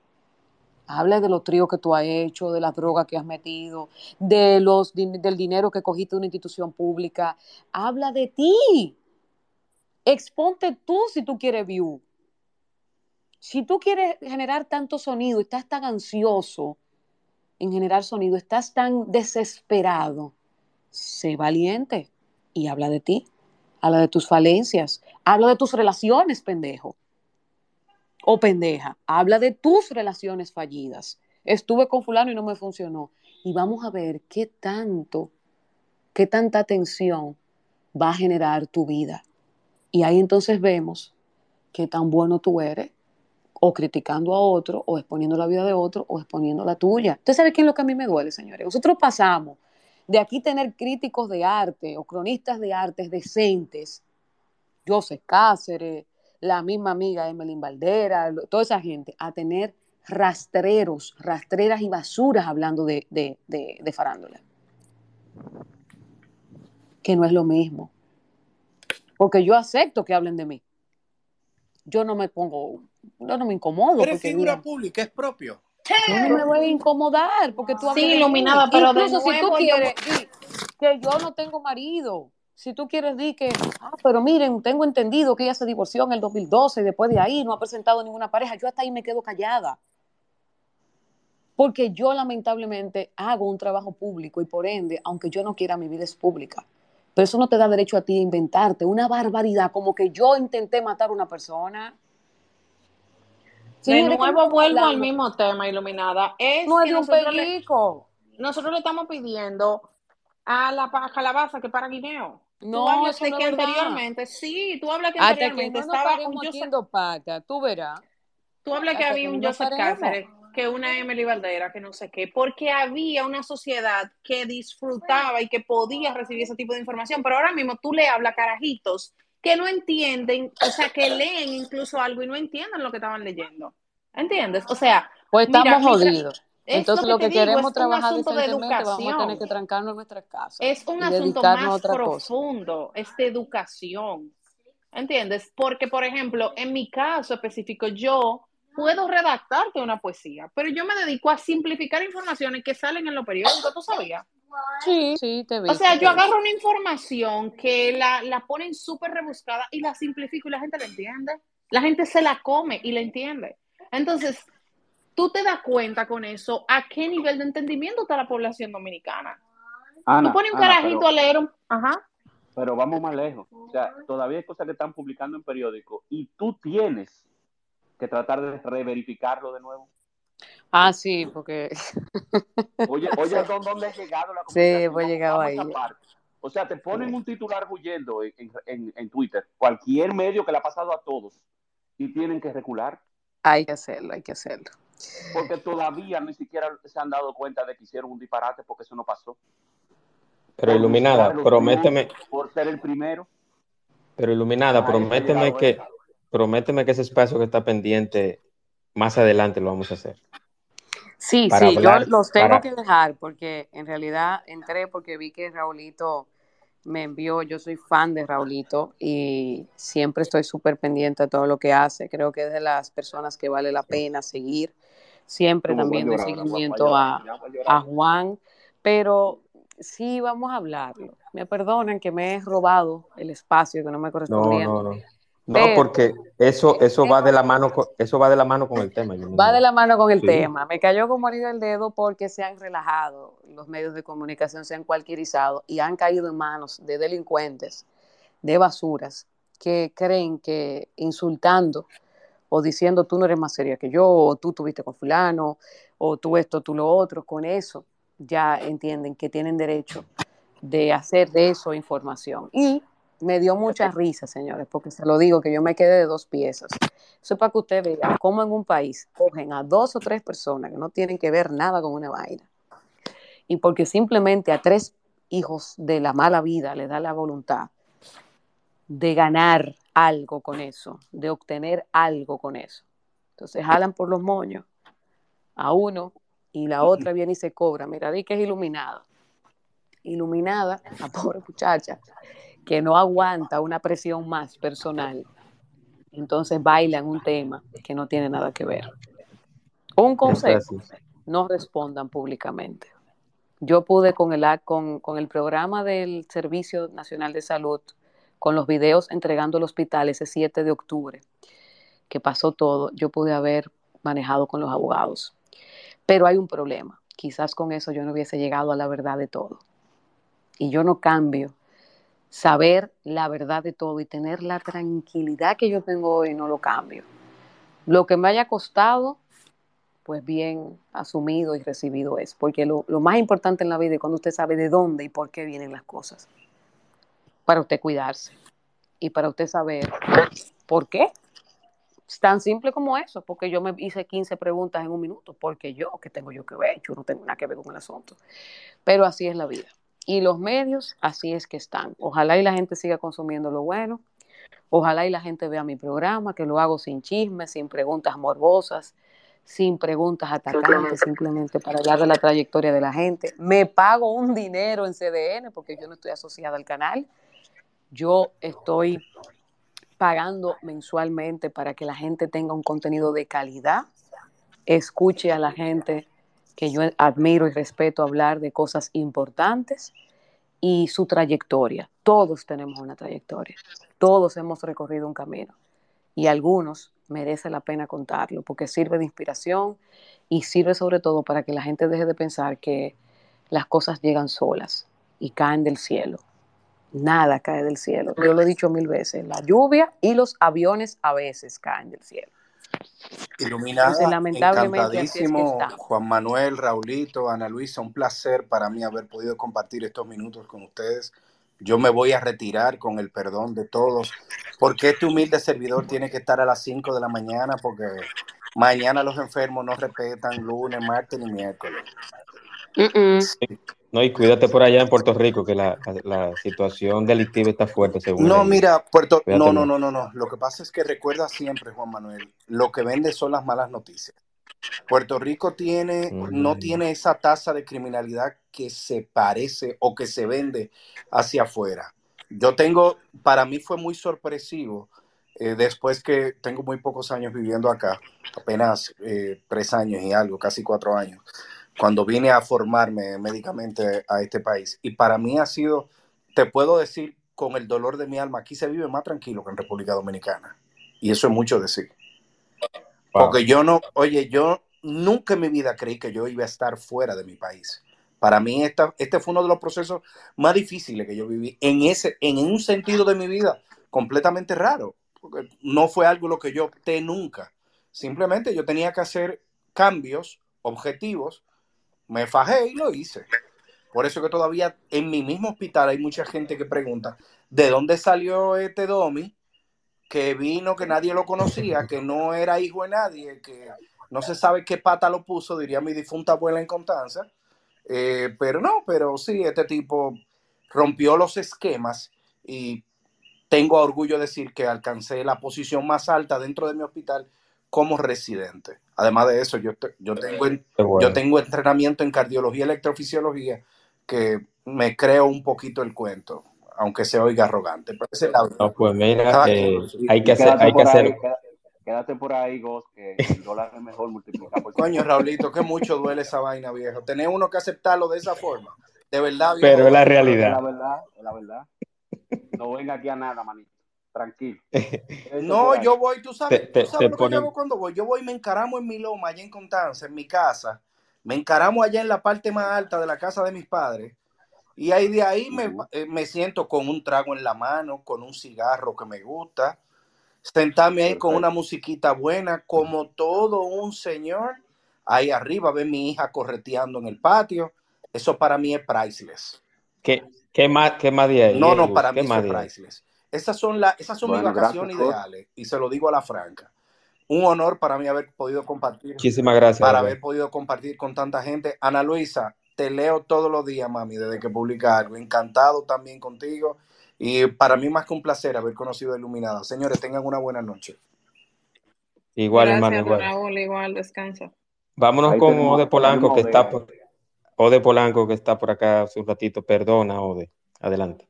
Habla de los tríos que tú has hecho, de las drogas que has metido, de los, del dinero que cogiste de una institución pública. Habla de ti. Exponte tú si tú quieres view. Si tú quieres generar tanto sonido, estás tan ansioso en generar sonido, estás tan desesperado, sé valiente y habla de ti. Habla de tus falencias. Habla de tus relaciones, pendejo o pendeja, habla de tus relaciones fallidas. Estuve con fulano y no me funcionó. Y vamos a ver qué tanto, qué tanta tensión va a generar tu vida. Y ahí entonces vemos qué tan bueno tú eres, o criticando a otro, o exponiendo la vida de otro, o exponiendo la tuya. ¿Usted sabe qué es lo que a mí me duele, señores? Nosotros pasamos de aquí tener críticos de arte o cronistas de artes decentes, Joseph Cáceres, la misma amiga Emelín Valdera, toda esa gente, a tener rastreros, rastreras y basuras hablando de, de, de, farándula. Que no es lo mismo. Porque yo acepto que hablen de mí. Yo no me pongo, yo no me incomodo. Eres figura pública, es propio. Yo no me voy a incomodar porque tú Sí, iluminada, pero Incluso si tú quieres que yo no tengo marido, si tú quieres decir que, ah, pero miren, tengo entendido que ella se divorció en el 2012 y después de ahí no ha presentado ninguna pareja, yo hasta ahí me quedo callada. Porque yo lamentablemente hago un trabajo público y por ende, aunque yo no quiera, mi vida es pública. Pero eso no te da derecho a ti a inventarte una barbaridad como que yo intenté matar a una persona. de nuevo vuelvo al mismo tema, Iluminada. Es no es de un nosotros nosotros le estamos pidiendo a la calabaza que para guineo. No, tú hablas que anteriormente, sí, tú hablas que anteriormente estaba un Joseph, tú verás. Tú hablas que había un Joseph Cáceres, que una Emily Valdera, que no sé qué, porque había una sociedad que disfrutaba y que podía recibir ese tipo de información, pero ahora mismo tú le hablas carajitos que no entienden, o sea, que leen incluso algo y no entienden lo que estaban leyendo. ¿Entiendes? O sea, pues estamos jodidos. Entonces lo que, queremos trabajar decentemente vamos a tener que trancarnos en nuestras casas. Es un asunto más profundo, es de educación. ¿Entiendes? Porque, por ejemplo, en mi caso específico, yo puedo redactarte una poesía, pero yo me dedico a simplificar informaciones que salen en los periódicos, ¿tú sabías? Sí, sí, te vi. O sea, yo agarro una información que la, la ponen súper rebuscada y la simplifico y la gente la entiende. La gente se la come y la entiende. Entonces, tú te das cuenta con eso a qué nivel de entendimiento está la población dominicana. tú pones un carajito a leer un... Ajá. Pero vamos más lejos. O sea, todavía hay cosas que están publicando en periódicos y tú tienes que tratar de reverificarlo de nuevo. Ah, sí, porque... Oye, oye, ¿dónde ha llegado la Sí, pues llegado ahí. O sea, te ponen un titular huyendo en, en, en Twitter, cualquier medio que le ha pasado a todos, y tienen que recular. Hay que hacerlo, hay que hacerlo. Porque todavía ni siquiera se han dado cuenta de que hicieron un disparate porque eso no pasó. Pero iluminada, prométeme. Por ser el primero. Pero iluminada, prométeme que, prométeme que ese espacio que está pendiente, más adelante lo vamos a hacer. Sí, sí, yo los tengo que dejar porque en realidad entré porque vi que Raulito me envió, yo soy fan de Raulito y siempre estoy súper pendiente de todo lo que hace. Creo que es de las personas que vale la pena seguir. Siempre también de seguimiento a, a, Juan, pero sí vamos a hablarlo. Me perdonen que me he robado el espacio que no me correspondía. No, no, no. No, porque eso, eso va de la mano con, eso va de la mano con el tema. Va de la mano con el tema. Me cayó como anillo el dedo porque se han relajado, los medios de comunicación se han cualquierizado y han caído en manos de delincuentes, de basuras, que creen que insultando o diciendo tú no eres más seria que yo, o tú tuviste con fulano, o tú esto, tú lo otro, con eso ya entienden que tienen derecho de hacer de eso información. Y me dio mucha risa, señores, porque se lo digo que yo me quedé de dos piezas. Eso es para que usted vea cómo en un país cogen a dos o tres personas que no tienen que ver nada con una vaina. Y porque simplemente a tres hijos de la mala vida le da la voluntad de ganar algo con eso, de obtener algo con eso. Entonces jalan por los moños a uno y la otra viene y se cobra. Mira, di que es iluminada. Iluminada, la pobre muchacha, que no aguanta una presión más personal, entonces bailan un tema que no tiene nada que ver. Un consejo, no respondan públicamente. Yo pude con el, con, con el programa del Servicio Nacional de Salud, con los videos entregando el hospital ese 7 de octubre, que pasó todo, yo pude haber manejado con los abogados. Pero hay un problema. Quizás con eso yo no hubiese llegado a la verdad de todo. Y yo no cambio saber la verdad de todo y tener la tranquilidad que yo tengo hoy, no lo cambio. Lo que me haya costado, pues bien asumido y recibido es, porque lo, más importante en la vida es cuando usted sabe de dónde y por qué vienen las cosas, para usted cuidarse y para usted saber por qué. Es tan simple como eso, porque yo me hice 15 preguntas en un minuto, porque yo, ¿qué tengo yo que ver? Yo no tengo nada que ver con el asunto. Pero así es la vida. Y los medios, así es que están. Ojalá y la gente siga consumiendo lo bueno. Ojalá y la gente vea mi programa, que lo hago sin chismes, sin preguntas morbosas, sin preguntas atacantes, simplemente para hablar de la trayectoria de la gente. Me pago un dinero en CDN porque yo no estoy asociada al canal. Yo estoy pagando mensualmente para que la gente tenga un contenido de calidad, escuche a la gente que yo admiro y respeto hablar de cosas importantes y su trayectoria. Todos tenemos una trayectoria, todos hemos recorrido un camino y algunos merece la pena contarlo porque sirve de inspiración y sirve sobre todo para que la gente deje de pensar que las cosas llegan solas y caen del cielo. Nada cae del cielo. Yo lo he dicho mil veces, la lluvia y los aviones a veces caen del cielo. Iluminada, encantadísimo, Juan Manuel, Raulito, Ana Luisa, un placer para mí haber podido compartir estos minutos con ustedes. Yo me voy a retirar con el perdón de todos, porque este humilde servidor tiene que estar a las 5 de la mañana, porque mañana los enfermos no respetan lunes, martes ni miércoles. No, y cuídate por allá en Puerto Rico, que la, situación delictiva está fuerte, según. No, mira, Puerto no, no, no, no, no. Lo que pasa es que recuerda siempre, Juan Manuel, lo que vende son las malas noticias. Puerto Rico tiene, no mm. tiene esa tasa de criminalidad que se parece o que se vende hacia afuera. Yo tengo, para mí fue muy sorpresivo, eh, después que tengo muy pocos años viviendo acá, apenas eh, tres años y algo, casi cuatro años, cuando vine a formarme médicamente a este país. Y para mí ha sido, te puedo decir con el dolor de mi alma, aquí se vive más tranquilo que en República Dominicana. Y eso es mucho decir. Porque yo no, oye, yo nunca en mi vida creí que yo iba a estar fuera de mi país. Para mí esta, este fue uno de los procesos más difíciles que yo viví en, ese, en un sentido de mi vida completamente raro. Porque no fue algo lo que yo opté nunca. Simplemente yo tenía que hacer cambios objetivos me fajé y lo hice. Por eso que todavía en mi mismo hospital hay mucha gente que pregunta, ¿de dónde salió este Domi? Que vino, que nadie lo conocía, que no era hijo de nadie, que no se sabe qué pata lo puso, diría mi difunta abuela en Constanza. Eh, pero no, pero sí, este tipo rompió los esquemas y tengo orgullo de decir que alcancé la posición más alta dentro de mi hospital como residente. Además de eso, yo, yo, tengo, yo tengo entrenamiento en cardiología y electrofisiología que me creo un poquito el cuento, aunque se oiga arrogante. no, pues mira, eh, hay que hacer... Hay que hacer... quédate, por ahí, Gos, que el dólar es mejor multiplicar Coño, Raulito, que mucho duele esa vaina, viejo. Tener uno que aceptarlo de esa forma. De verdad, Pero es la realidad. la verdad, es la verdad. No venga aquí a nada, manito tranquilo. no, yo voy, tú sabes, tú sabes lo que yo hago cuando voy. Yo voy y me encaramo en mi loma, allá en Constanza, en mi casa. Me encaramo allá en la parte más alta de la casa de mis padres. Y ahí de ahí me, eh, me siento con un trago en la mano, con un cigarro que me gusta. Sentarme ahí con una musiquita buena, como todo un señor. Ahí arriba ve mi hija correteando en el patio. Eso para mí es priceless. ¿Qué, qué más, qué más de ahí? No, no, para mí es priceless. Esas son, la, esas son mis vacaciones ideales y se lo digo a la franca. Un honor para mí haber podido compartir. Muchísimas gracias. Para haber podido compartir con tanta gente. Ana Luisa, te leo todos los días, mami, desde que publica algo. Encantado también contigo. Y para mí más que un placer haber conocido a Iluminada. Señores, tengan una buena noche. Igual, hermano. Igual. igual, descansa. Vámonos con Ode Polanco, que está por, Ode Polanco, que está por acá hace un ratito. Perdona, Ode. Adelante.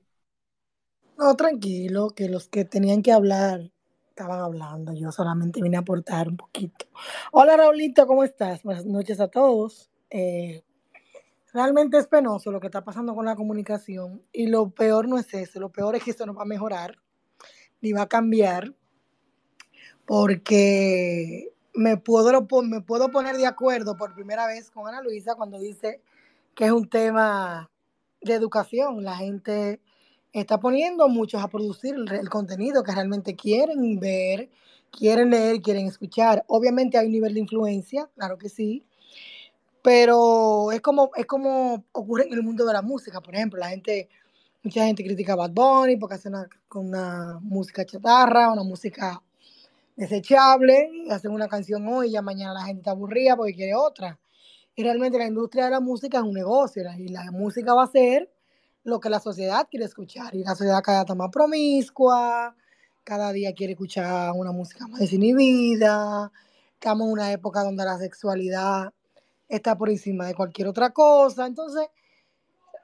No, tranquilo, que los que tenían que hablar estaban hablando. Yo solamente vine a aportar un poquito. Hola Raulito, ¿cómo estás? Buenas noches a todos. Eh, realmente es penoso lo que está pasando con la comunicación y lo peor no es eso, lo peor es que esto no va a mejorar ni va a cambiar porque me puedo, me puedo poner de acuerdo por primera vez con Ana Luisa cuando dice que es un tema de educación. La gente está poniendo muchos a producir el, contenido que realmente quieren ver, quieren leer, quieren escuchar. Obviamente hay un nivel de influencia, claro que sí, pero es como, es como ocurre en el mundo de la música, por ejemplo, la gente, mucha gente critica a Bad Bunny porque hace una, con una música chatarra, una música desechable, hacen una canción hoy y ya mañana la gente está aburrida porque quiere otra. Y realmente la industria de la música es un negocio y la música va a ser lo que la sociedad quiere escuchar. Y la sociedad cada día está más promiscua, cada día quiere escuchar una música más desinhibida. Estamos en una época donde la sexualidad está por encima de cualquier otra cosa. Entonces,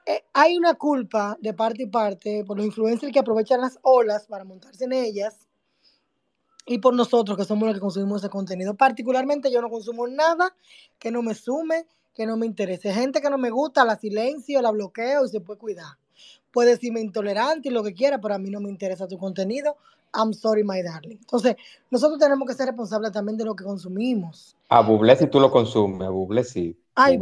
eh, hay una culpa de parte y parte por los influencers que aprovechan las olas para montarse en ellas y por nosotros que somos los que consumimos ese contenido. Particularmente yo no consumo nada que no me sume, que no me interese. Gente que no me gusta, la silencio, la bloqueo y se puede cuidar. Puede decirme intolerante y lo que quiera, pero a mí no me interesa tu contenido. I'm sorry, my darling. Entonces, nosotros tenemos que ser responsables también de lo que consumimos. A Bublé si tú lo consumes, a Bublé sí. Ay,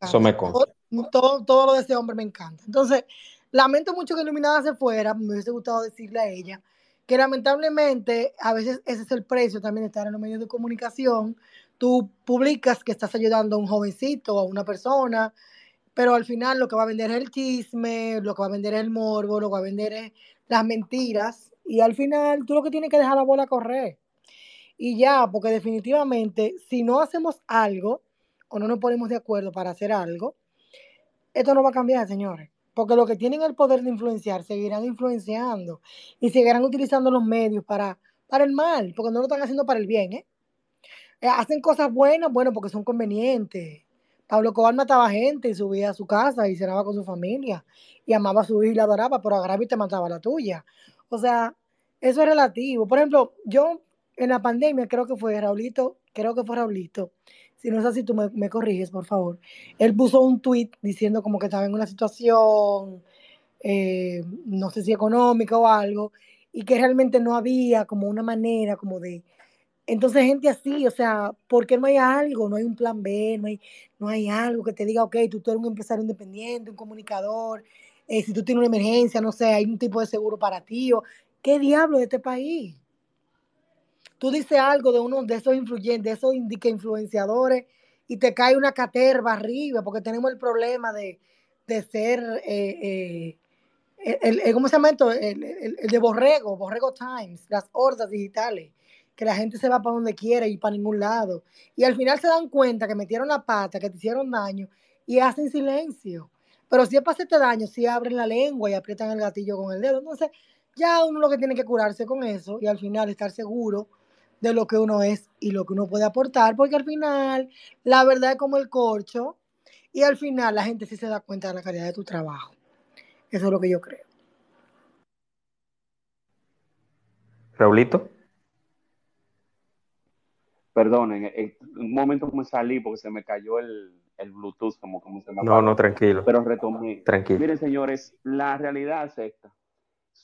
eso me consta. Todo, todo, lo de ese hombre me encanta. Entonces, lamento mucho que Iluminada se fuera, me hubiese gustado decirle a ella que lamentablemente a veces ese es el precio también de estar en los medios de comunicación. Tú publicas que estás ayudando a un jovencito o a una persona, pero al final lo que va a vender es el chisme, lo que va a vender es el morbo, lo que va a vender es las mentiras y al final tú lo que tienes que dejar la bola correr. Y ya, porque definitivamente si no hacemos algo o no nos ponemos de acuerdo para hacer algo, esto no va a cambiar, señores. Porque los que tienen el poder de influenciar seguirán influenciando y seguirán utilizando los medios para, para el mal, porque no lo están haciendo para el bien. ¿eh? Eh hacen cosas buenas, bueno, porque son convenientes. Pablo Cobar mataba gente y subía a su casa y cenaba con su familia y amaba a su hija y la adoraba, pero a y te mataba la tuya. O sea, eso es relativo. Por ejemplo, yo en la pandemia creo que fue Raulito, creo que fue Raulito, si no es así, tú me, corriges, por favor. Él puso un tweet diciendo como que estaba en una situación, eh, no sé si económica o algo, y que realmente no había como una manera como de... Entonces, gente así, o sea, ¿por qué no hay algo? No hay un plan B, no hay, no hay algo que te diga, ok, tú, tú eres un empresario independiente, un comunicador, eh, si tú tienes una emergencia, no sé, hay un tipo de seguro para ti, o, ¿qué diablo de este país? tú dices algo de uno de esos influyentes, de esos influenciadores, y te cae una caterva arriba, porque tenemos el problema de, ser, eh, eh, el, ¿cómo se llama esto? El, de Borrego, Borrego Times, las hordas digitales, que la gente se va para donde quiere y para ningún lado. Y al final se dan cuenta que metieron la pata, que te hicieron daño, y hacen silencio. Pero si es para hacerte daño, si abren la lengua y aprietan el gatillo con el dedo. Entonces, ya uno lo que tiene que curarse con eso y al final estar seguro de lo que uno es y lo que uno puede aportar, porque al final la verdad es como el corcho y al final la gente sí se da cuenta de la calidad de tu trabajo. Eso es lo que yo creo. Raulito. Perdonen, en un momento me salí porque se me cayó el, Bluetooth, como, como se me No, no, tranquilo. Pero retomé. Tranquilo. Miren, señores, la realidad es esta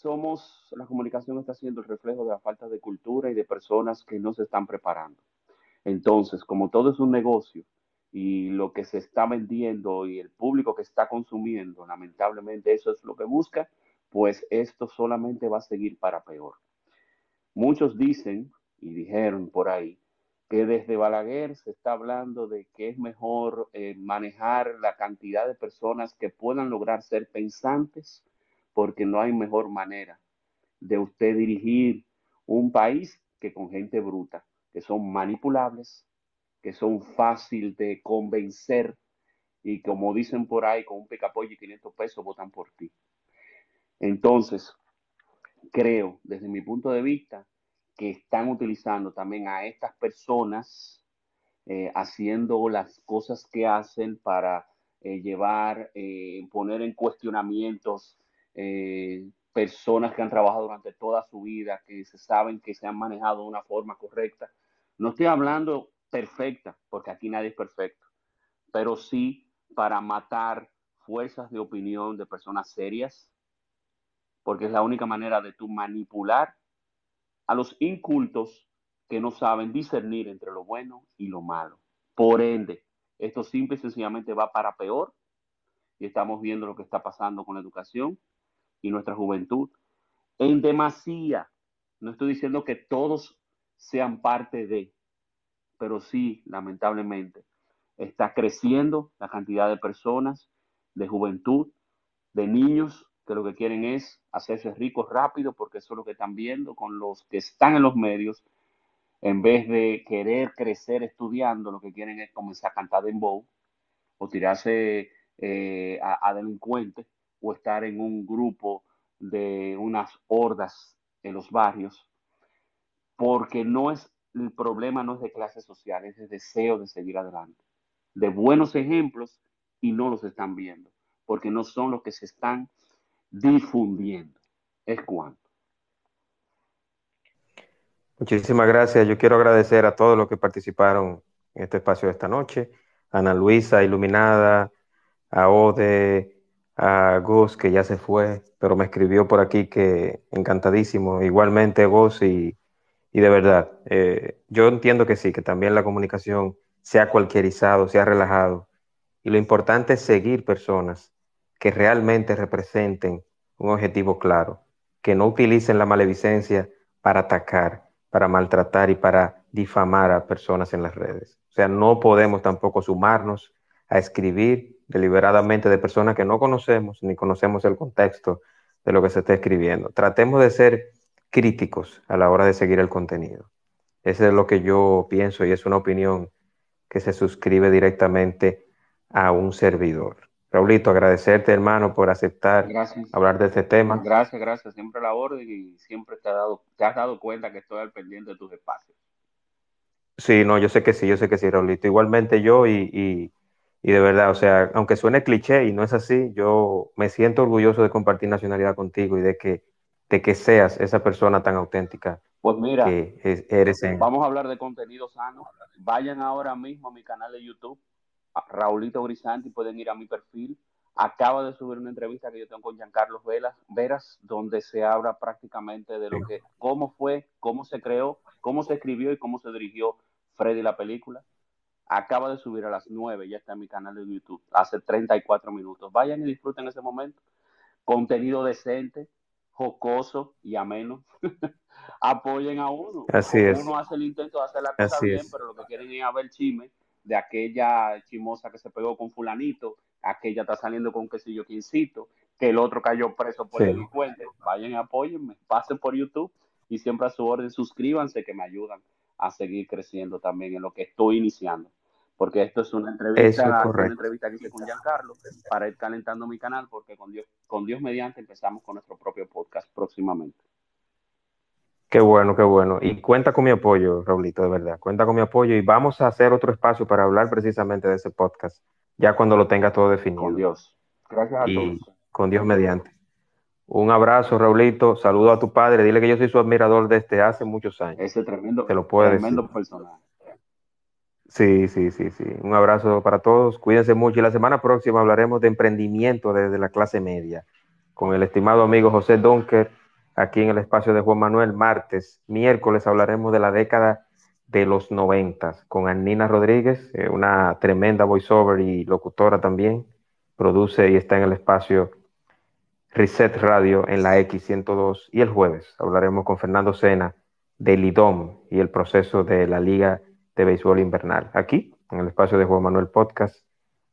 somos, la comunicación está siendo el reflejo de la falta de cultura y de personas que no se están preparando. Entonces, como todo es un negocio y lo que se está vendiendo y el público que está consumiendo, lamentablemente eso es lo que busca, pues esto solamente va a seguir para peor. Muchos dicen y dijeron por ahí que desde Balaguer se está hablando de que es mejor eh, manejar la cantidad de personas que puedan lograr ser pensantes porque no hay mejor manera de usted dirigir un país que con gente bruta, que son manipulables, que son fácil de convencer y como dicen por ahí, con un pecapollo y 500 pesos votan por ti. Entonces, creo, desde mi punto de vista, que están utilizando también a estas personas eh, haciendo las cosas que hacen para eh, llevar, eh, poner en cuestionamientos personas que han trabajado durante toda su vida, que se saben que se han manejado de una forma correcta. No estoy hablando perfecta, porque aquí nadie es perfecto, pero sí para matar fuerzas de opinión de personas serias, porque es la única manera de tú manipular a los incultos que no saben discernir entre lo bueno y lo malo. Por ende, esto simple y sencillamente va para peor y estamos viendo lo que está pasando con la educación y nuestra juventud en demasía. No estoy diciendo que todos sean parte de, pero sí, lamentablemente, está creciendo la cantidad de personas, de juventud, de niños que lo que quieren es hacerse ricos rápido, porque eso es lo que están viendo con los que están en los medios, en vez de querer crecer estudiando, lo que quieren es comenzar a cantar en bow o tirarse eh, a, delincuentes o estar en un grupo de unas hordas en los barrios, porque no es el problema no es de clase social, es de deseo de seguir adelante, de buenos ejemplos y no los están viendo, porque no son los que se están difundiendo. Es cuanto. Muchísimas gracias. Yo quiero agradecer a todos los que participaron en este espacio de esta noche. Ana Luisa, Iluminada, a Ode, a Gus, que ya se fue, pero me escribió por aquí que encantadísimo. Igualmente, Gus, y, y de verdad, eh, yo entiendo que sí, que también la comunicación se ha cualquierizado, se ha relajado. Y lo importante es seguir personas que realmente representen un objetivo claro, que no utilicen la maleficencia para atacar, para maltratar y para difamar a personas en las redes. O sea, no podemos tampoco sumarnos a escribir deliberadamente de personas que no conocemos ni conocemos el contexto de lo que se está escribiendo. Tratemos de ser críticos a la hora de seguir el contenido. Eso es lo que yo pienso y es una opinión que se suscribe directamente a un servidor. Raulito, agradecerte, hermano, por aceptar hablar de este tema. Gracias, gracias. Siempre la orden y siempre te, ha dado, te has dado cuenta que estoy al pendiente de tus espacios. Sí, no, yo sé que sí, yo sé que sí, Raulito. Igualmente yo y, y, de verdad, o sea, aunque suene cliché y no es así, yo me siento orgulloso de compartir nacionalidad contigo y de que, de que seas esa persona tan auténtica. Pues mira, que eres vamos a hablar de contenido sano. Vayan ahora mismo a mi canal de YouTube Raulito Grisanti, pueden ir a mi perfil. Acaba de subir una entrevista que yo tengo con Giancarlo Velas, Veras, donde se habla prácticamente de lo que, cómo fue, cómo se creó, cómo se escribió y cómo se dirigió Freddy la película. Acaba de subir a las 9, ya está en mi canal de YouTube, hace 34 minutos. Vayan y disfruten ese momento. Contenido decente, jocoso y ameno. Apoyen a uno. Así es. Uno hace el intento de hacer la cosa bien, pero lo que quieren es a ver chisme de aquella chimosa que se pegó con fulanito, aquella está saliendo con qué sé yo quiéncito, que el otro cayó preso por el delincuente. Vayan y apóyenme, pasen por YouTube y siempre a su orden suscríbanse que me ayudan a seguir creciendo también en lo que estoy iniciando. Porque esto es una entrevista, una entrevista que hice con Giancarlo para ir calentando mi canal, porque con Dios, con Dios mediante empezamos con nuestro propio podcast próximamente. Qué bueno, qué bueno. Y cuenta con mi apoyo, Raulito, de verdad. Cuenta con mi apoyo y vamos a hacer otro espacio para hablar precisamente de ese podcast, ya cuando lo tenga todo definido. Con Dios. Gracias a y todos. Con Dios mediante. Un abrazo, Raulito. Saludo a tu padre. Dile que yo soy su admirador desde hace muchos años. Ese tremendo, Te lo puedo tremendo personaje. Sí, sí, sí, sí. Un abrazo para todos. Cuídense mucho. Y la semana próxima hablaremos de emprendimiento desde la clase media con el estimado amigo José Donker aquí en el espacio de Juan Manuel. Martes, miércoles hablaremos de la década de los noventas con Annina Rodríguez, eh, una tremenda voiceover y locutora también. Produce y está en el espacio Reset Radio en la X102. Y el jueves hablaremos con Fernando Sena del IDOM y el proceso de la Liga de Béisbol Invernal. Aquí, en el espacio de Juan Manuel Podcast,